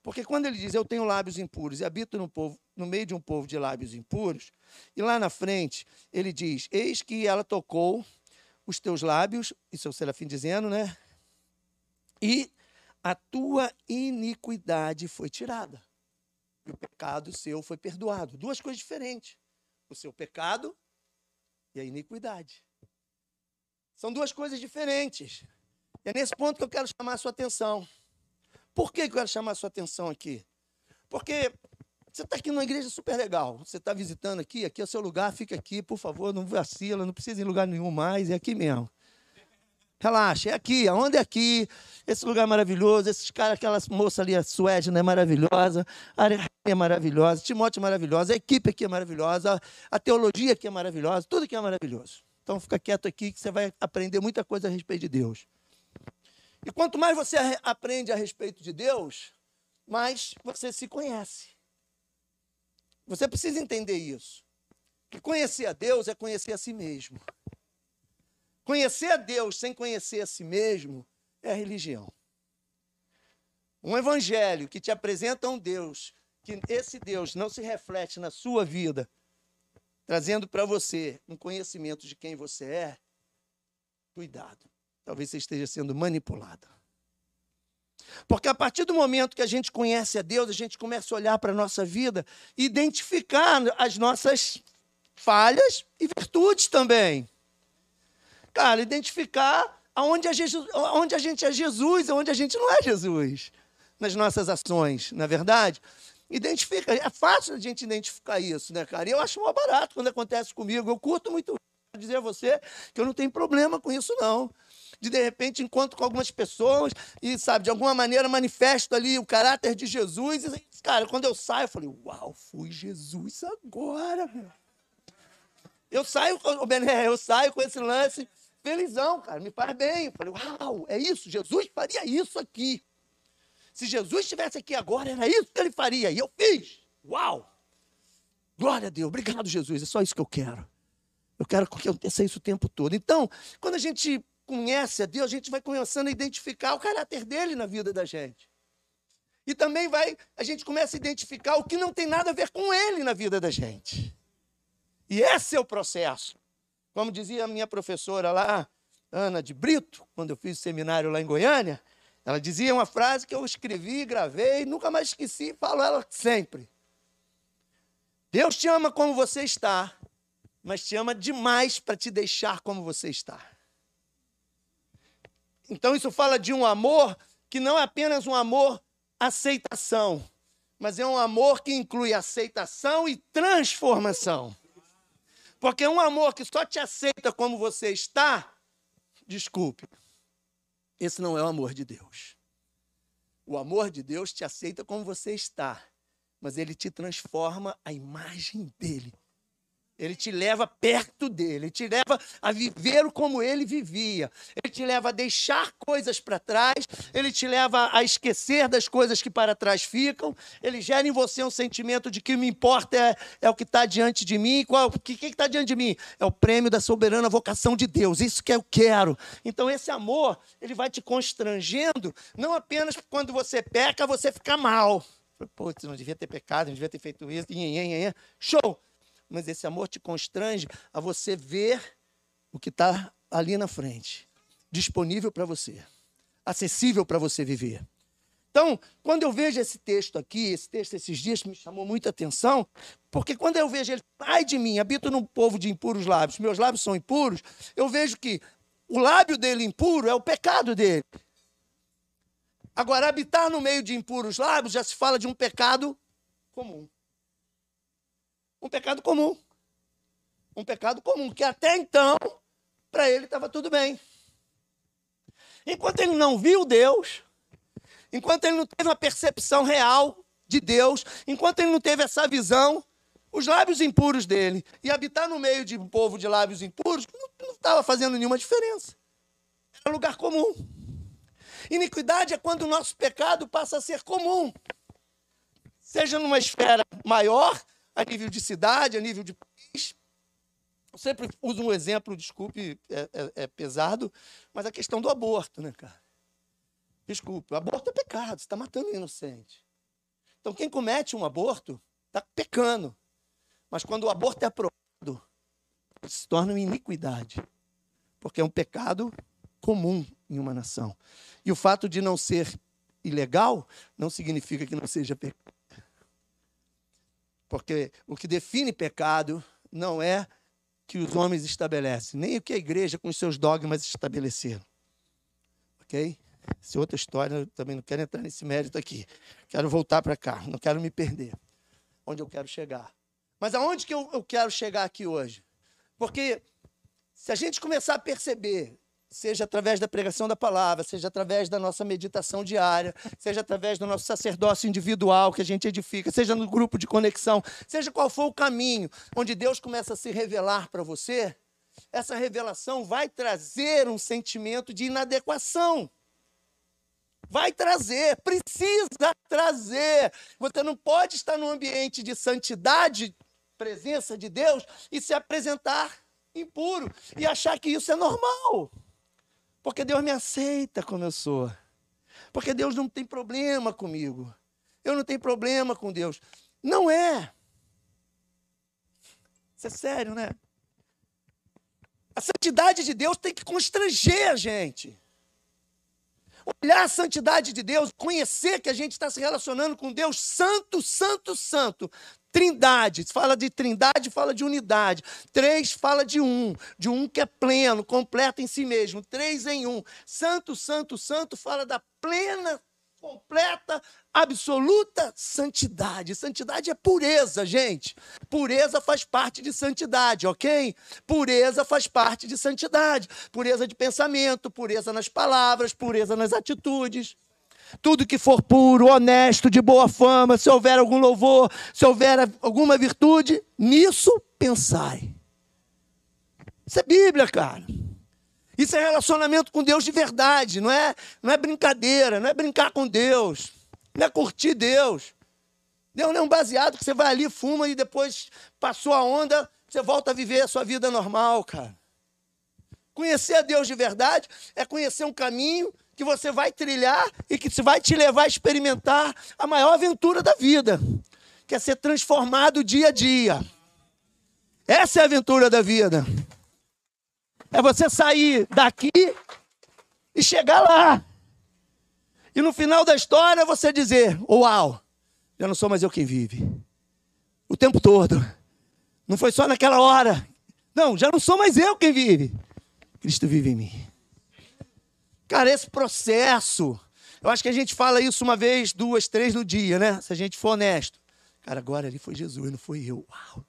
Porque quando ele diz eu tenho lábios impuros e habito no, povo, no meio de um povo de lábios impuros, e lá na frente ele diz: Eis que ela tocou os teus lábios, isso é o serafim dizendo, né? E a tua iniquidade foi tirada. E o pecado seu foi perdoado. Duas coisas diferentes. O seu pecado e a iniquidade. São duas coisas diferentes. E é nesse ponto que eu quero chamar a sua atenção. Por que eu quero chamar a sua atenção aqui? Porque você está aqui numa igreja super legal. Você está visitando aqui, aqui é o seu lugar, fica aqui, por favor, não vacila, não precisa ir em lugar nenhum mais, é aqui mesmo. Relaxa, é aqui, aonde é aqui? Esse lugar é maravilhoso, esses caras, aquela moça ali, a Suédia, é maravilhosa, a Areia é maravilhosa, Timóteo é maravilhosa, a equipe aqui é maravilhosa, a teologia aqui é maravilhosa, tudo aqui é maravilhoso. Então fica quieto aqui que você vai aprender muita coisa a respeito de Deus. E quanto mais você aprende a respeito de Deus, mais você se conhece. Você precisa entender isso. Que conhecer a Deus é conhecer a si mesmo. Conhecer a Deus sem conhecer a si mesmo é religião. Um evangelho que te apresenta um Deus, que esse Deus não se reflete na sua vida, trazendo para você um conhecimento de quem você é, cuidado. Talvez você esteja sendo manipulado. Porque a partir do momento que a gente conhece a Deus, a gente começa a olhar para a nossa vida e identificar as nossas falhas e virtudes também. Cara, identificar aonde a, Jesus, a gente é Jesus onde a gente não é Jesus. Nas nossas ações, na é verdade? Identifica. É fácil a gente identificar isso, né, cara? E eu acho mó barato quando acontece comigo. Eu curto muito dizer a você que eu não tenho problema com isso, não. De de repente encontro com algumas pessoas e, sabe, de alguma maneira manifesto ali o caráter de Jesus. E, cara, quando eu saio, eu falei, uau, fui Jesus agora, meu. Eu saio, Bené, eu saio com esse lance felizão, cara, me faz bem. Eu falei, uau, é isso, Jesus faria isso aqui. Se Jesus estivesse aqui agora, era isso que ele faria. E eu fiz. Uau! Glória a Deus, obrigado, Jesus. É só isso que eu quero. Eu quero que aconteça isso o tempo todo. Então, quando a gente conhece a Deus, a gente vai começando a identificar o caráter dele na vida da gente. E também vai, a gente começa a identificar o que não tem nada a ver com ele na vida da gente. E esse é o processo. Como dizia a minha professora lá, Ana de Brito, quando eu fiz o seminário lá em Goiânia, Ela dizia uma frase que eu escrevi, gravei, nunca mais esqueci, falo ela sempre. Deus te ama como você está, mas te ama demais para te deixar como você está. Então isso fala de um amor que não é apenas um amor aceitação, mas é um amor que inclui aceitação e transformação. Porque um amor que só te aceita como você está, desculpe, esse não é o amor de Deus. O amor de Deus te aceita como você está, mas ele te transforma à imagem dele. Ele te leva perto dele, ele te leva a viver como ele vivia. Ele te leva a deixar coisas para trás, ele te leva a esquecer das coisas que para trás ficam. Ele gera em você um sentimento de que o que me importa é, é o que está diante de mim. O que está diante de mim? É o prêmio da soberana vocação de Deus. Isso que eu quero. Então, esse amor, ele vai te constrangendo, não apenas quando você peca, você fica mal. Você não devia ter pecado, não devia ter feito isso. Show! Mas esse amor te constrange a você ver o que está ali na frente, disponível para você, acessível para você viver. Então, quando eu vejo esse texto aqui, esse texto esses dias me chamou muita atenção, porque quando eu vejo ele, ai de mim, habito num povo de impuros lábios, meus lábios são impuros, eu vejo que o lábio dele impuro é o pecado dele. Agora, habitar no meio de impuros lábios já se fala de um pecado comum. Um pecado comum. Um pecado comum, que até então, para ele estava tudo bem. Enquanto ele não viu Deus, enquanto ele não teve uma percepção real de Deus, enquanto ele não teve essa visão, os lábios impuros dele e habitar no meio de um povo de lábios impuros não estava fazendo nenhuma diferença. Era lugar comum. Iniquidade é quando o nosso pecado passa a ser comum. Seja numa esfera maior, a nível de cidade, a nível de país. Eu sempre uso um exemplo, desculpe, é, é, é pesado, mas a questão do aborto, né, cara? Desculpe, o aborto é pecado, você está matando um inocente. Então, quem comete um aborto está pecando. Mas quando o aborto é aprovado, se torna uma iniquidade. Porque é um pecado comum em uma nação. E o fato de não ser ilegal não significa que não seja pecado. Porque o que define pecado não é que os homens estabelecem, nem o que a igreja com os seus dogmas estabeleceram. Ok? Essa é outra história, eu também não quero entrar nesse mérito aqui. Quero voltar para cá, não quero me perder. Onde eu quero chegar. Mas aonde que eu, eu quero chegar aqui hoje? Porque se a gente começar a perceber seja através da pregação da palavra, seja através da nossa meditação diária, seja através do nosso sacerdócio individual que a gente edifica, seja no grupo de conexão, seja qual for o caminho onde Deus começa a se revelar para você, essa revelação vai trazer um sentimento de inadequação. Vai trazer, precisa trazer. Você não pode estar num ambiente de santidade, presença de Deus, e se apresentar impuro e achar que isso é normal. Porque Deus me aceita como eu sou. Porque Deus não tem problema comigo. Eu não tenho problema com Deus. Não é. Isso é sério, né? A santidade de Deus tem que constranger a gente. Olhar a santidade de Deus, conhecer que a gente está se relacionando com Deus santo, santo, santo, Trindade, fala de trindade, fala de unidade. Três fala de um, de um que é pleno, completo em si mesmo. Três em um. Santo, santo, santo fala da plena, completa, absoluta santidade. Santidade é pureza, gente. Pureza faz parte de santidade, ok? Pureza faz parte de santidade. Pureza de pensamento, pureza nas palavras, pureza nas atitudes tudo que for puro, honesto, de boa fama, se houver algum louvor, se houver alguma virtude, nisso pensai. Isso é Bíblia, cara. Isso é relacionamento com Deus de verdade, não é, não é brincadeira, não é brincar com Deus, não é curtir Deus. Deus não é um baseado que você vai ali, fuma e depois passou a onda, você volta a viver a sua vida normal, cara. Conhecer a Deus de verdade é conhecer um caminho que você vai trilhar e que vai te levar a experimentar a maior aventura da vida, que é ser transformado dia a dia. Essa é a aventura da vida. É você sair daqui e chegar lá. E no final da história você dizer: Uau, já não sou mais eu quem vive. O tempo todo. Não foi só naquela hora. Não, já não sou mais eu quem vive. Cristo vive em mim. Cara, esse processo. Eu acho que a gente fala isso uma vez, duas, três no dia, né? Se a gente for honesto. Cara, agora ali foi Jesus, não foi eu. Uau.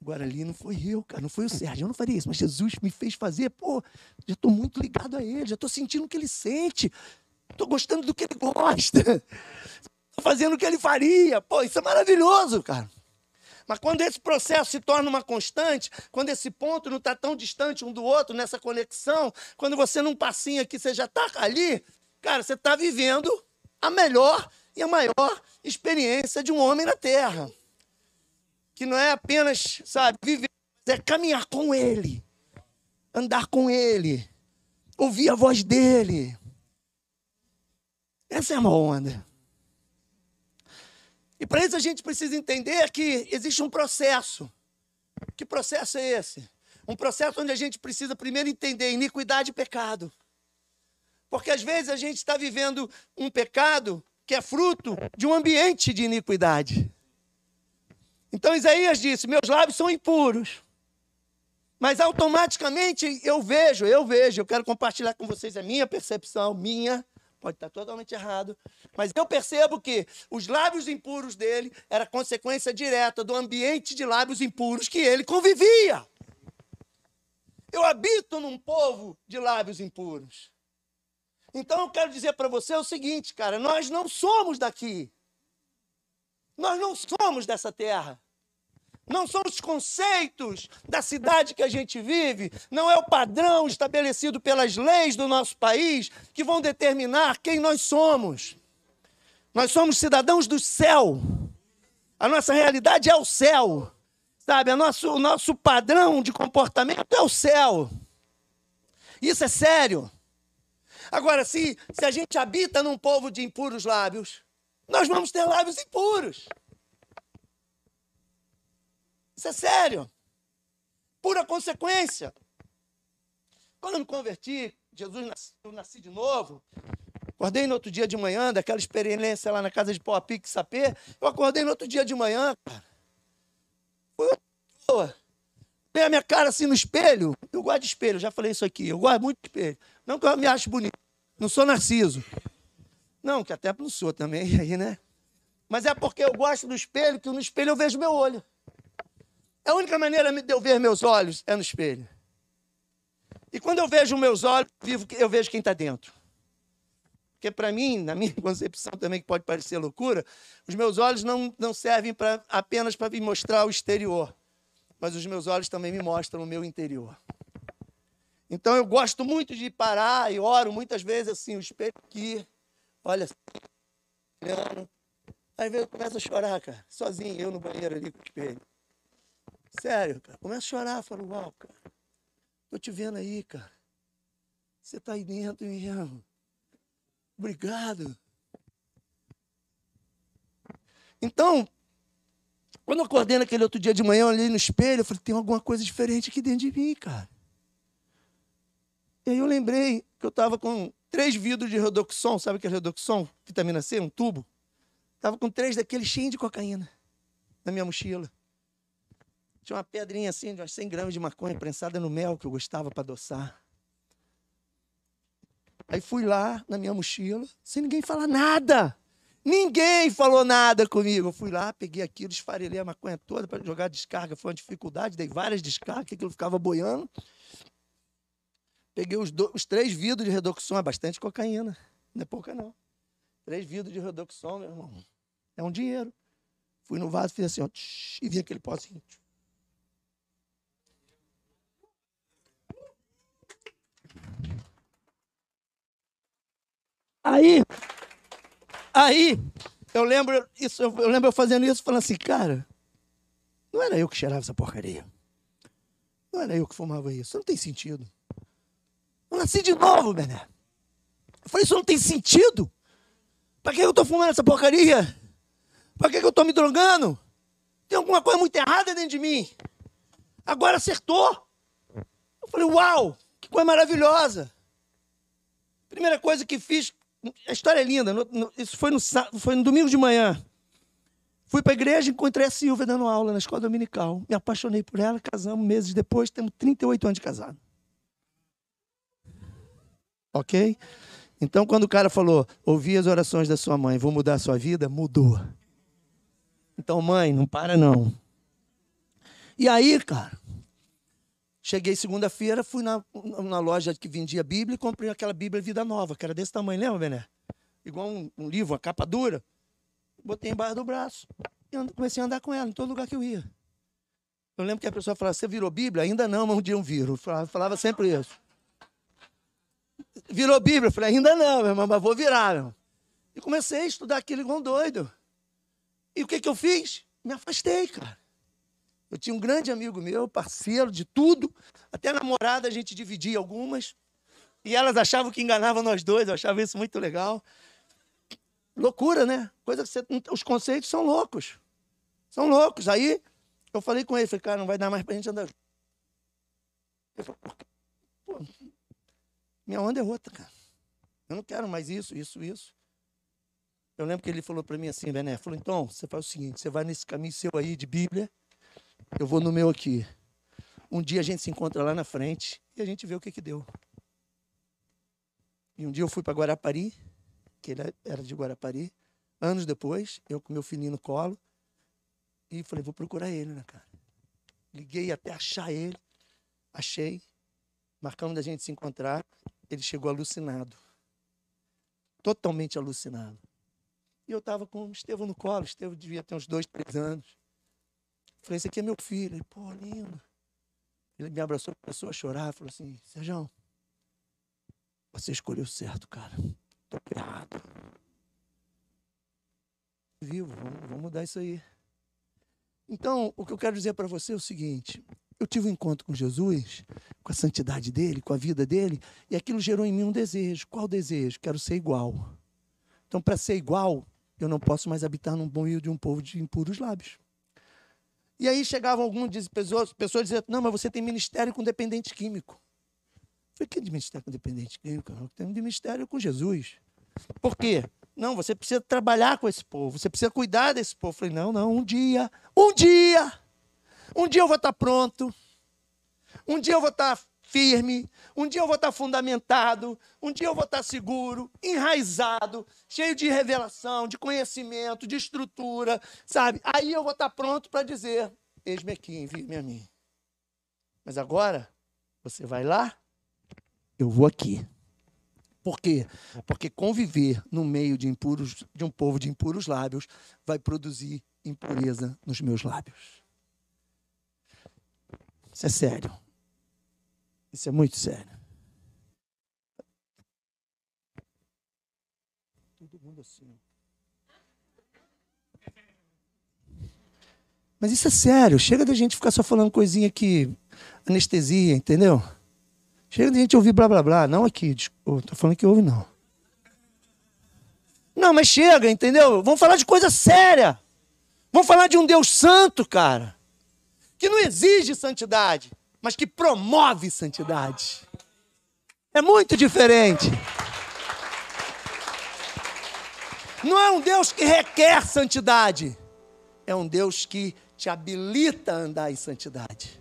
Agora ali não foi eu, cara, não foi o Sérgio, eu não faria isso, mas Jesus me fez fazer, pô, já estou muito ligado a ele, já estou sentindo o que ele sente, estou gostando do que ele gosta, estou fazendo o que ele faria, pô, isso é maravilhoso, cara. Mas quando esse processo se torna uma constante, quando esse ponto não está tão distante um do outro, nessa conexão, quando você num passinho aqui, você já está ali, cara, você está vivendo a melhor e a maior experiência de um homem na Terra que não é apenas, sabe, viver, é caminhar com Ele, andar com Ele, ouvir a voz dEle. Essa é uma onda. E para isso a gente precisa entender que existe um processo. Que processo é esse? Um processo onde a gente precisa primeiro entender iniquidade e pecado. Porque às vezes a gente está vivendo um pecado que é fruto de um ambiente de iniquidade. Então Isaías disse: Meus lábios são impuros. Mas automaticamente eu vejo, eu vejo, eu quero compartilhar com vocês a minha percepção, minha, pode estar totalmente errado, mas eu percebo que os lábios impuros dele era consequência direta do ambiente de lábios impuros que ele convivia. Eu habito num povo de lábios impuros. Então eu quero dizer para você o seguinte, cara, nós não somos daqui. Nós não somos dessa terra. Não são os conceitos da cidade que a gente vive, não é o padrão estabelecido pelas leis do nosso país que vão determinar quem nós somos. Nós somos cidadãos do céu. A nossa realidade é o céu. Sabe, o nosso, o nosso padrão de comportamento é o céu. Isso é sério. Agora, se, se a gente habita num povo de impuros lábios, nós vamos ter lábios impuros. Isso é sério. Pura consequência. Quando eu me converti, Jesus nasci, eu nasci de novo. Acordei no outro dia de manhã, daquela experiência lá na casa de Pau a Pique Sapê. Eu acordei no outro dia de manhã, cara. Foi boa. Vem a minha cara assim no espelho. Eu gosto de espelho, já falei isso aqui. Eu gosto muito de espelho. Não que eu me ache bonito. Não sou narciso. Não, que até não sou também, aí, né? Mas é porque eu gosto do espelho, que no espelho eu vejo meu olho. A única maneira de eu ver meus olhos é no espelho. E quando eu vejo meus olhos, eu vejo quem está dentro. Porque para mim, na minha concepção também, que pode parecer loucura, os meus olhos não, não servem pra, apenas para me mostrar o exterior, mas os meus olhos também me mostram o meu interior. Então eu gosto muito de parar e oro muitas vezes assim, o espelho aqui, olha, olhando. Aí eu começo a chorar, cara, sozinho, eu no banheiro ali com o espelho. Sério, cara. Começa a chorar, falo, uau, cara. Tô te vendo aí, cara. Você tá aí dentro mesmo. Obrigado. Então, quando eu acordei naquele outro dia de manhã, eu olhei no espelho, eu falei, tem alguma coisa diferente aqui dentro de mim, cara. E aí eu lembrei que eu estava com três vidros de Redoxon, sabe o que é Redoxon? Vitamina C, um tubo. Estava com três daqueles cheios de cocaína na minha mochila. Tinha uma pedrinha assim, de umas 100 gramas de maconha prensada no mel que eu gostava para adoçar. Aí fui lá na minha mochila, sem ninguém falar nada. Ninguém falou nada comigo. Eu fui lá, peguei aquilo, esfarelei a maconha toda para jogar descarga. Foi uma dificuldade, dei várias descargas, aquilo ficava boiando. Peguei os, os três vidros de redoxon, é bastante cocaína. Não é pouca, não. Três vidros de redoxon, meu irmão. É um dinheiro. Fui no vaso, fiz assim, ó, tsh, e vi aquele pozinho. Tsh. Aí, aí, eu lembro isso, eu lembro eu fazendo isso, falando assim, cara, não era eu que cheirava essa porcaria. Não era eu que fumava isso. Não tem sentido. Eu nasci de novo, Bené. Eu falei, isso não tem sentido. Para que eu estou fumando essa porcaria? Para que eu estou me drogando? Tem alguma coisa muito errada dentro de mim. Agora acertou. Eu falei, uau, que coisa maravilhosa. Primeira coisa que fiz a história é linda. No, no, isso foi no, foi no domingo de manhã. Fui para a igreja, encontrei a Silvia dando aula na escola dominical. Me apaixonei por ela, casamos meses depois, temos 38 anos de casado. Ok? Então, quando o cara falou, ouvi as orações da sua mãe, vou mudar a sua vida, mudou. Então, mãe, não para não. E aí, cara, cheguei segunda-feira, fui na, na loja que vendia Bíblia e comprei aquela Bíblia Vida Nova, que era desse tamanho, lembra, Bené? Igual um, um livro, uma capa dura. Botei embaixo do braço e comecei a andar com ela em todo lugar que eu ia. Eu lembro que a pessoa falava, você virou Bíblia? Ainda não, mas um dia eu viro. Falava, falava sempre isso. Virou Bíblia? Eu falei, ainda não, meu irmão, mas vou virar. Meu. E comecei a estudar aquilo igual um doido. E o que, que eu fiz? Me afastei, cara. Eu tinha um grande amigo meu, parceiro de tudo. Até namorada a gente dividia algumas. E elas achavam que enganavam nós dois. Eu achava isso muito legal. Loucura, né? Coisa que você, os conceitos são loucos. São loucos. Aí eu falei com ele, falei, cara, não vai dar mais pra gente andar. Ele falou, pô, minha onda é outra, cara. Eu não quero mais isso, isso, isso. Eu lembro que ele falou para mim assim, Bené, falou, então, você faz o seguinte, você vai nesse caminho seu aí de Bíblia, eu vou no meu aqui. Um dia a gente se encontra lá na frente e a gente vê o que que deu. E um dia eu fui para Guarapari, que ele era de Guarapari. Anos depois, eu com meu filhinho no colo, e falei, vou procurar ele, né, cara? Liguei até achar ele, achei, marcamos da gente se encontrar, ele chegou alucinado. Totalmente alucinado. E eu estava com o Estevão no colo, Estevão devia ter uns dois, três anos. Falei, esse aqui é meu filho. Ele, pô, lindo. Ele me abraçou, começou a chorar, falou assim, Sérgio, você escolheu certo, cara. Tô errado. Vivo, vamos, vamos mudar isso aí. Então, o que eu quero dizer para você é o seguinte: eu tive um encontro com Jesus, com a santidade dele, com a vida dele, e aquilo gerou em mim um desejo. Qual desejo? Quero ser igual. Então, para ser igual, eu não posso mais habitar num meio de um povo de impuros lábios. E aí chegavam algumas pessoas, pessoas dizendo: Não, mas você tem ministério com dependente químico. Eu falei: Que de ministério com dependente químico? Eu tenho de ministério com Jesus. Por quê? Não, você precisa trabalhar com esse povo, você precisa cuidar desse povo. Eu falei: Não, não, um dia, um dia, um dia eu vou estar pronto, um dia eu vou estar firme, um dia eu vou estar fundamentado, um dia eu vou estar seguro, enraizado, cheio de revelação, de conhecimento, de estrutura, sabe? Aí eu vou estar pronto para dizer: Eis-me aqui, envie-me a mim. Mas agora, você vai lá, eu vou aqui. Por quê? Porque conviver no meio de impuros, de um povo de impuros lábios, vai produzir impureza nos meus lábios. Isso é sério. Isso é muito sério. Todo mundo assim. Mas isso é sério. Chega da gente ficar só falando coisinha que anestesia, entendeu? Chega da gente ouvir blá blá blá. Não aqui, estou falando que ouve, não. Não, mas chega, entendeu? Vamos falar de coisa séria. Vamos falar de um Deus santo, cara. Que não exige santidade mas que promove santidade. É muito diferente. Não é um Deus que requer santidade, é um Deus que te habilita a andar em santidade,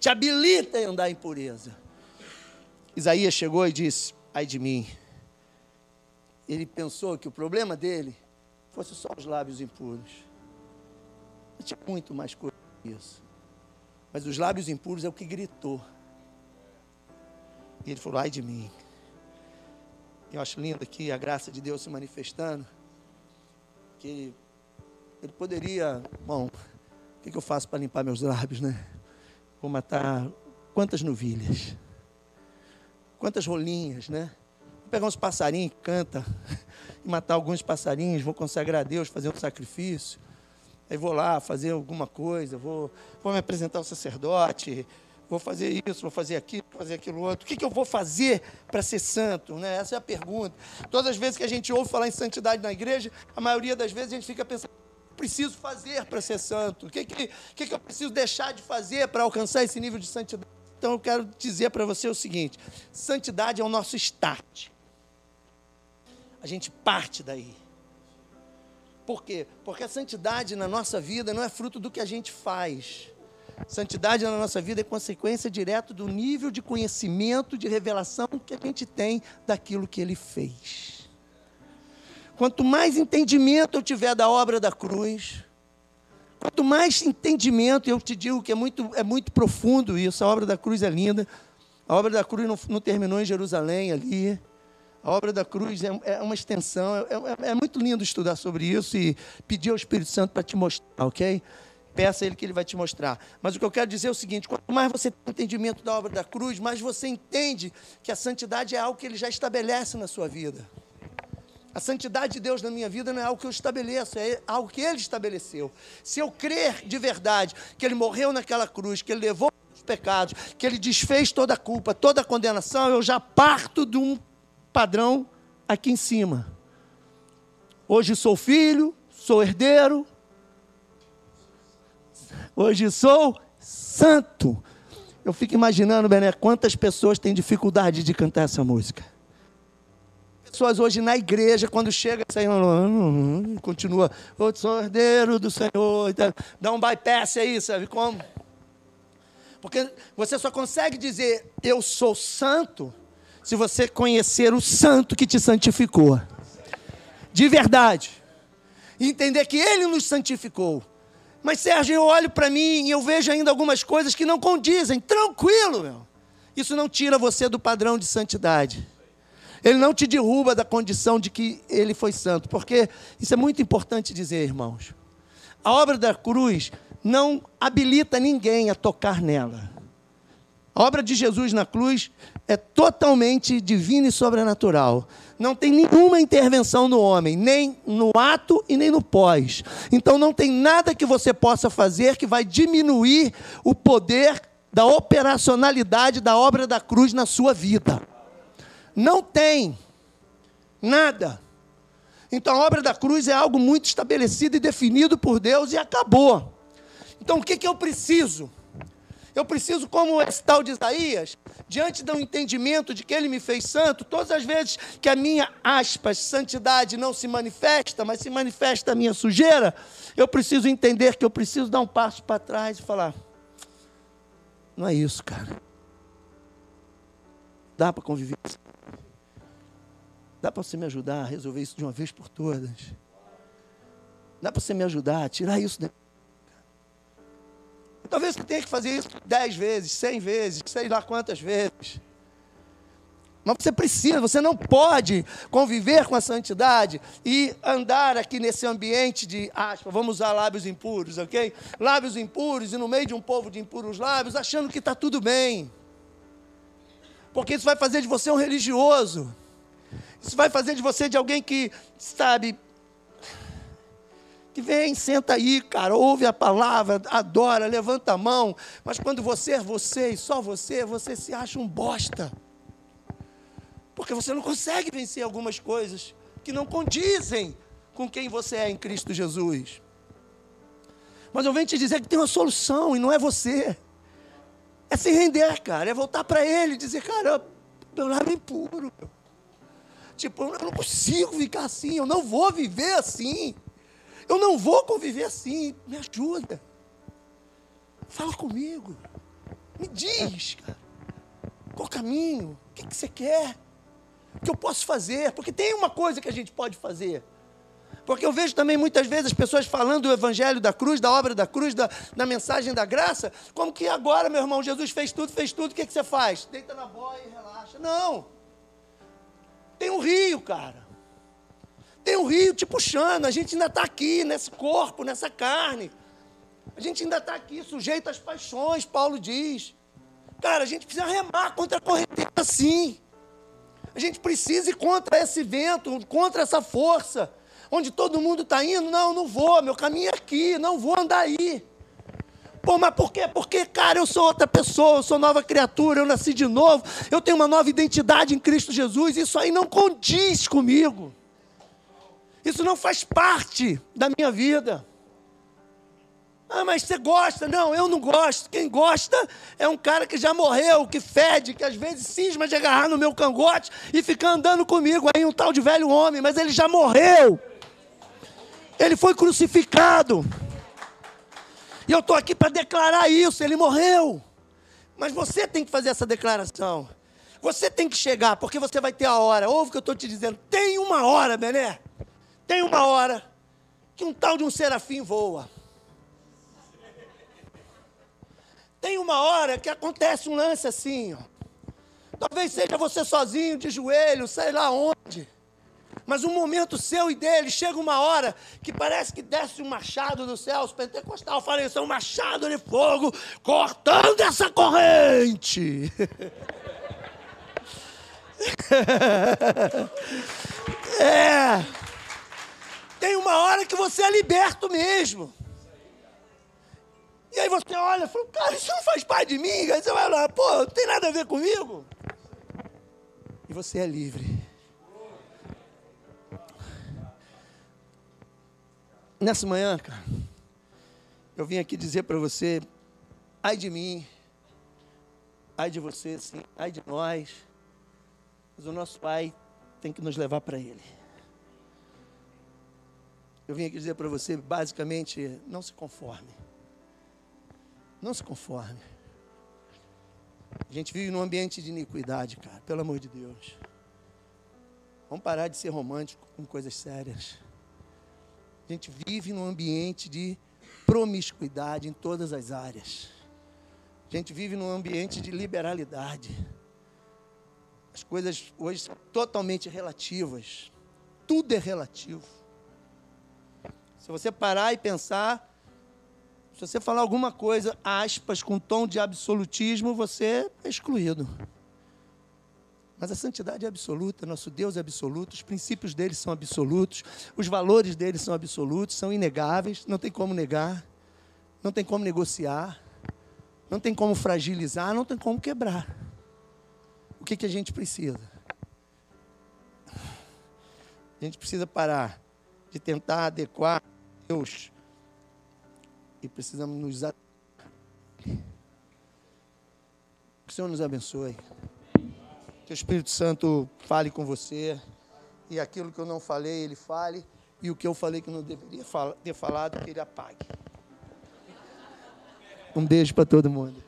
te habilita a andar em pureza. Isaías chegou e disse: Ai de mim. Ele pensou que o problema dele fosse só os lábios impuros. Tinha muito mais coisa que isso. Mas os lábios impuros é o que gritou. E ele falou: ai de mim. Eu acho lindo aqui a graça de Deus se manifestando. Que ele poderia, bom, o que, eu faço para limpar meus lábios, né? Vou matar quantas novilhas, quantas rolinhas, né? Vou pegar uns passarinhos que canta e matar alguns passarinhos, vou consagrar a Deus, fazer um sacrifício. Aí vou lá fazer alguma coisa, vou, vou me apresentar ao sacerdote, vou fazer isso, vou fazer aquilo, vou fazer aquilo outro. O que, que eu vou fazer para ser santo? Né? Essa é a pergunta. Todas as vezes que a gente ouve falar em santidade na igreja, a maioria das vezes a gente fica pensando, preciso fazer para ser santo? O que, que, que, que eu preciso deixar de fazer para alcançar esse nível de santidade? Então eu quero dizer para você o seguinte: santidade é o nosso start. gente parte daí. Por quê? Porque a santidade na nossa vida não é fruto do que a gente faz. Santidade na nossa vida é consequência direta do nível de conhecimento, de revelação que a gente tem daquilo que ele fez. Quanto mais entendimento eu tiver da obra da cruz, quanto mais entendimento, eu te digo que é muito, é muito profundo isso, a obra da cruz é linda. A obra da cruz não, não terminou em Jerusalém ali. A obra da cruz é, é uma extensão, é, é, é, muito lindo estudar sobre isso e pedir ao Espírito Santo para te mostrar, ok? Peça a Ele que Ele vai te mostrar. Mas o que eu quero dizer é o seguinte: quanto mais você tem entendimento da obra da cruz, mais você entende que a santidade é algo que Ele já estabelece na sua vida. A santidade de Deus na minha vida não é algo que eu estabeleço, é algo que Ele estabeleceu. Se eu crer de verdade que Ele morreu naquela cruz, que Ele levou os pecados, que Ele desfez toda a culpa, toda a condenação, eu já parto de um padrão aqui em cima. Hoje sou filho, sou herdeiro. Hoje sou santo. Eu fico imaginando, Bené, quantas pessoas têm dificuldade de cantar essa música. Pessoas hoje na igreja, quando chega, continua, eu sou herdeiro do Senhor, dá um bypass aí, sabe como? Porque você só consegue dizer eu sou santo se você conhecer o santo que te santificou. De verdade. Entender que ele nos santificou. Mas Sérgio, eu olho para mim e eu vejo ainda algumas coisas que não condizem. Tranquilo, meu. Isso não tira você do padrão de santidade. Ele não te derruba da condição de que ele foi santo, porque isso é muito importante dizer, irmãos. A obra da cruz não habilita ninguém a tocar nela. A obra de Jesus na cruz é totalmente divina e sobrenatural. Não tem nenhuma intervenção no homem, nem no ato e nem no pós. Então não tem nada que você possa fazer que vai diminuir o poder da operacionalidade da obra da cruz na sua vida. Não tem nada. Então a obra da cruz é algo muito estabelecido e definido por Deus e acabou. Então o que, que eu preciso? Eu preciso, como esse tal de Isaías, diante do entendimento de que ele me fez santo, todas as vezes que a minha, aspas, santidade não se manifesta, mas se manifesta a minha sujeira, eu preciso entender que eu preciso dar um passo para trás e falar: não é isso, cara. Dá para conviver. Dá para você me ajudar a resolver isso de uma vez por todas. Dá para você me ajudar a tirar isso dentro Talvez você tenha que fazer isso dez vezes, cem vezes, sei lá quantas vezes. Mas você precisa, você não pode conviver com a santidade e andar aqui nesse ambiente de aspas, vamos usar lábios impuros, ok? Lábios impuros e no meio de um povo de impuros lábios, achando que está tudo bem. Porque isso vai fazer de você um religioso. Isso vai fazer de você de alguém que, sabe, que vem, senta aí, cara, ouve a palavra, adora, levanta a mão, mas quando você é você e só você, você se acha um bosta. Porque você não consegue vencer algumas coisas que não condizem com quem você é em Cristo Jesus. Mas eu venho te dizer que tem uma solução e não é você. É se render, cara, é voltar para Ele e dizer, cara, meu lado é impuro. Tipo, eu não consigo ficar assim, eu não vou viver assim. Eu não vou conviver assim. Me ajuda. Fala comigo. Me diz, cara. Qual caminho? O que, que você quer? O que eu posso fazer? Porque tem uma coisa que a gente pode fazer. Porque eu vejo também muitas vezes as pessoas falando do evangelho da cruz, da obra da cruz, da, da mensagem da graça, como que agora, meu irmão, Jesus fez tudo, fez tudo, o que, que você faz? Deita na boia e relaxa. Não. Tem um rio, cara. Tem um rio te puxando, a gente ainda está aqui, nesse corpo, nessa carne. A gente ainda está aqui, sujeito às paixões, Paulo diz. Cara, a gente precisa remar contra a correnteza, sim. A gente precisa ir contra esse vento, contra essa força. Onde todo mundo está indo, não, não vou, meu caminho é aqui, não vou andar aí. Pô, mas por quê? Porque, cara, eu sou outra pessoa, eu sou nova criatura, eu nasci de novo, eu tenho uma nova identidade em Cristo Jesus, isso aí não condiz comigo. Isso não faz parte da minha vida. Ah, mas você gosta? Não, eu não gosto. Quem gosta é um cara que já morreu, que fede, que às vezes cisma de agarrar no meu cangote e ficar andando comigo aí, um tal de velho homem, mas ele já morreu. Ele foi crucificado. E eu estou aqui para declarar isso, ele morreu. Mas você tem que fazer essa declaração. Você tem que chegar, porque você vai ter a hora. Ouve o que eu estou te dizendo. Tem uma hora, Bené. Tem uma hora que um tal de um serafim voa. Tem uma hora que acontece um lance assim, ó. Talvez seja você sozinho, de joelho, sei lá onde. Mas um momento seu e dele, chega uma hora que parece que desce um machado do céu, os pentecostais falam isso, é um machado de fogo cortando essa corrente. é. Uma hora que você é liberto mesmo. E aí você olha e fala, cara, isso não faz parte de mim. Aí você vai lá, pô, não tem nada a ver comigo. E você é livre. Nessa manhã, cara, eu vim aqui dizer para você, ai de mim, ai de você, sim, ai de nós, mas o nosso Pai tem que nos levar para Ele. Eu vim aqui dizer para você, basicamente, não se conforme. Não se conforme. A gente vive num ambiente de iniquidade, cara, pelo amor de Deus. Vamos parar de ser romântico com coisas sérias. A gente vive num ambiente de promiscuidade em todas as áreas. A gente vive num ambiente de liberalidade. As coisas hoje são totalmente relativas. Tudo é relativo. Se você parar e pensar, se você falar alguma coisa, aspas, com tom de absolutismo, você é excluído. Mas a santidade é absoluta, nosso Deus é absoluto, os princípios dele são absolutos, os valores dele são absolutos, são inegáveis, não tem como negar, não tem como negociar, não tem como fragilizar, não tem como quebrar. O que, que a gente precisa? A gente precisa parar de tentar adequar Deus e precisamos nos. Que o Senhor nos abençoe. Que o Espírito Santo fale com você. E aquilo que eu não falei, ele fale. E o que eu falei que não deveria ter falado, que ele apague. Um beijo para todo mundo.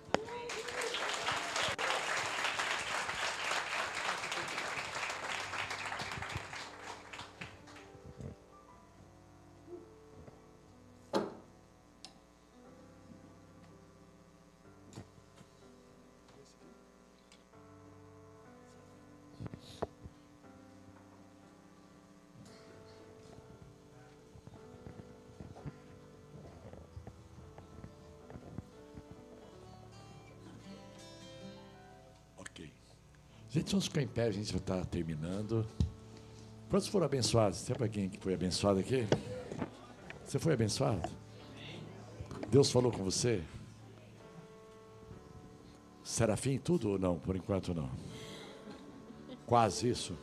Gente, vamos ficar em pé, a gente já está terminando. Quantos foram abençoados? Tem alguém que foi abençoado aqui? Você foi abençoado? Deus falou com você? Serafim tudo ou não? Por enquanto não. Quase isso.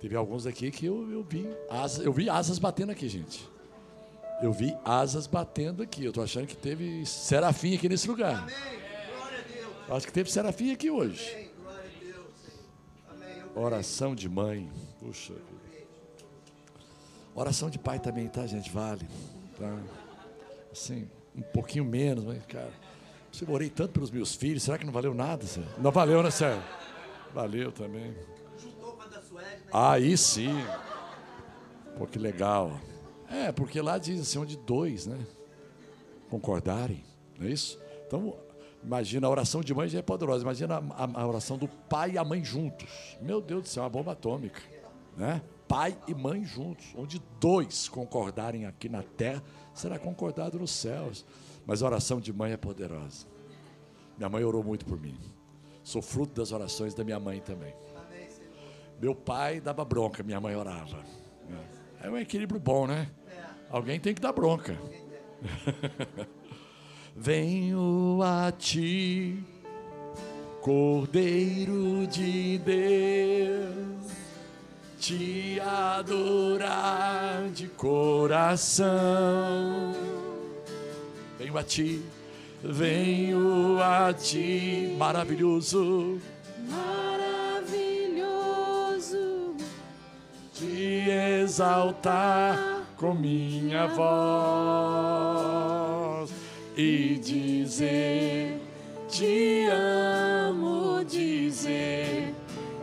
Teve alguns aqui que eu, eu vi asas, eu vi asas batendo aqui, gente. Eu vi asas batendo aqui. Eu tô achando que teve serafim aqui nesse lugar. Amém. Acho que teve serafim aqui hoje. Oração de mãe. Puxa Oração de pai também, tá, gente? Vale. Tá? Assim, um pouquinho menos, mas, cara. Eu orei tanto pelos meus filhos, será que não valeu nada? Sério? Não valeu, né, Sérgio? Valeu também. Aí sim. Pô, que legal. É, porque lá diz assim, onde dois, né? Concordarem, não é isso? Então, Imagina, a oração de mãe já é poderosa. Imagina a, a, oração do pai e a mãe juntos. Meu Deus do céu, uma bomba atômica. Né? Pai e mãe juntos. Onde dois concordarem aqui na terra, será concordado nos céus. Mas a oração de mãe é poderosa. Minha mãe orou muito por mim. Sou fruto das orações da minha mãe também. Meu pai dava bronca, minha mãe orava. É um equilíbrio bom, né? Alguém tem que dar bronca. Venho a ti, Cordeiro de Deus, te adorar de coração. venho a ti, venho a ti, maravilhoso, Maravilhoso. te exaltar com minha voz e dizer: Te amo, dizer,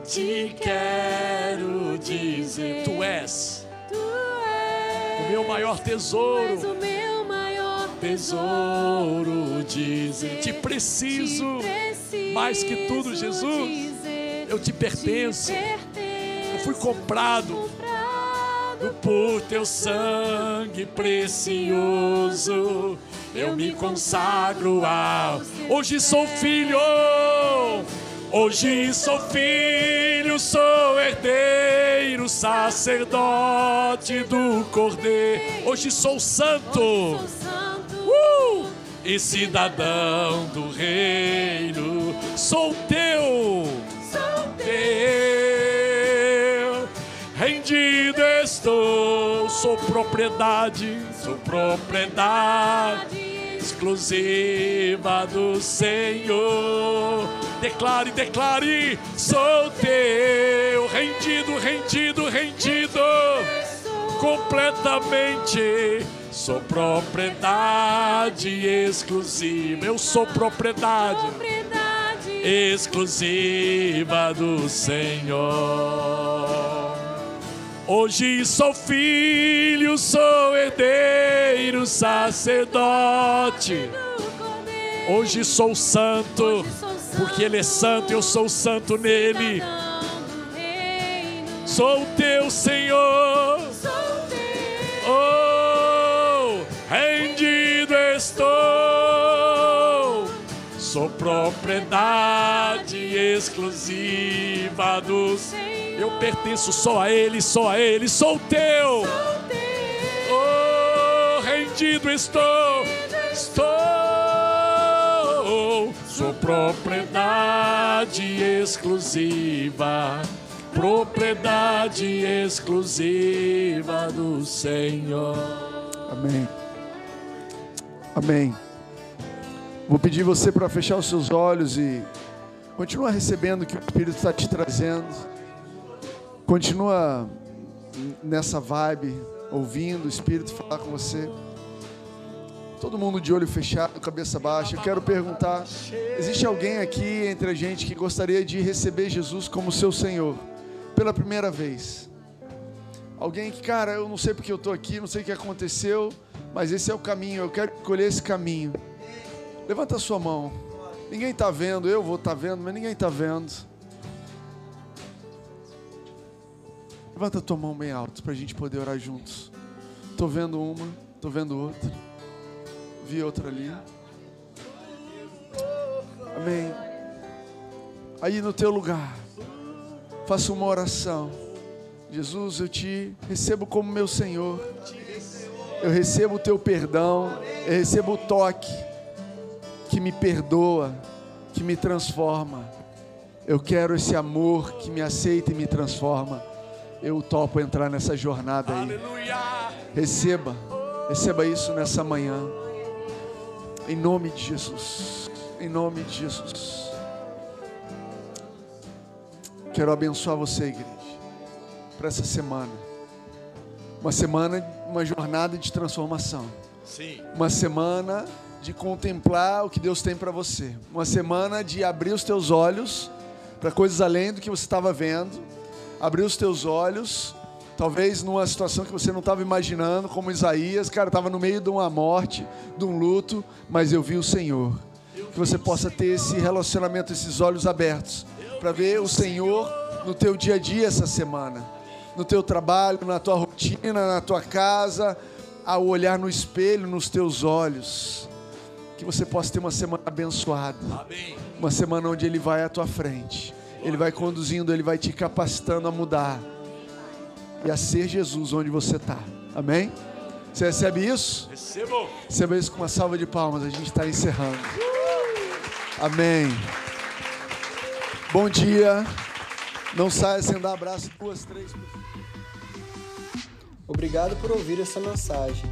te quero dizer, Tu és Tu o és. meu maior Tu és tesouro. o meu maior tesouro dizer. te preciso Te preciso mais que tudo, Jesus. dizer, eu te pertenço. Te pertenço, eu fui comprado por teu sangue precioso. Eu me consagro ao hoje sou filho. Hoje sou filho sou herdeiro sacerdote do cordeiro. Hoje sou santo. Uh! e cidadão do reino, sou teu, estou, sou propriedade, sou propriedade exclusiva do Senhor. Declare, declare, sou teu, rendido, rendido, rendido completamente. Sou propriedade exclusiva. Eu sou propriedade propriedade exclusiva do Senhor. Hoje sou filho, sou herdeiro, sacerdote. Hoje sou santo, porque Ele é santo, eu sou santo nele. Sou teu Senhor. Oh, rendido estou. Sou propriedade exclusiva dos. Eu pertenço só a Ele, só a Ele. Sou teu. Sou teu. Oh, rendido estou. Estou. Sou propriedade exclusiva. Propriedade exclusiva do Senhor. Amém. Amém. Vou pedir você para fechar os seus olhos e continua recebendo o que o Espírito está te trazendo. Continua nessa vibe, ouvindo o Espírito falar com você. Todo mundo de olho fechado, cabeça baixa. Eu quero perguntar: existe alguém aqui entre a gente que gostaria de receber Jesus como seu Senhor pela primeira vez? Alguém que, cara, eu não sei porque eu estou aqui, não sei o que aconteceu, mas esse é o caminho, eu quero escolher esse caminho. Levanta a sua mão. Ninguém está vendo, eu vou estar vendo, mas ninguém está vendo. Levanta a tua mão bem alto para a gente poder orar juntos. Estou vendo uma, estou vendo outra. Vi outra ali. Amém. Aí no teu lugar, faça uma oração. Jesus, eu te recebo como meu Senhor. Eu recebo o teu perdão. Eu recebo o toque que me perdoa, que me transforma. Eu quero esse amor que me aceita e me transforma. Eu topo entrar nessa jornada aí. Aleluia. Receba, receba isso nessa manhã. Em nome de Jesus. Em nome de Jesus. Quero abençoar você, igreja, para essa semana. Uma semana, uma jornada de transformação. Sim. Uma semana de contemplar o que Deus tem para você. Uma semana de abrir os teus olhos para coisas além do que você estava vendo. Abrir os teus olhos, talvez numa situação que você não estava imaginando, como Isaías, cara, estava no meio de uma morte, de um luto, mas eu vi o Senhor. Que você possa ter esse relacionamento, esses olhos abertos, para ver o Senhor no teu dia a dia essa semana, no teu trabalho, na tua rotina, na tua casa, ao olhar no espelho, nos teus olhos. Que você possa ter uma semana abençoada. Amém. Uma semana onde Ele vai à tua frente. Ele vai conduzindo, Ele vai te capacitando a mudar. E a ser Jesus onde você está. Amém? Você recebe isso? Recebo. Receba isso com uma salva de palmas. A gente está encerrando. Amém. Bom dia. Não saia sem dar abraço. Duas, três pessoas. Obrigado por ouvir essa mensagem.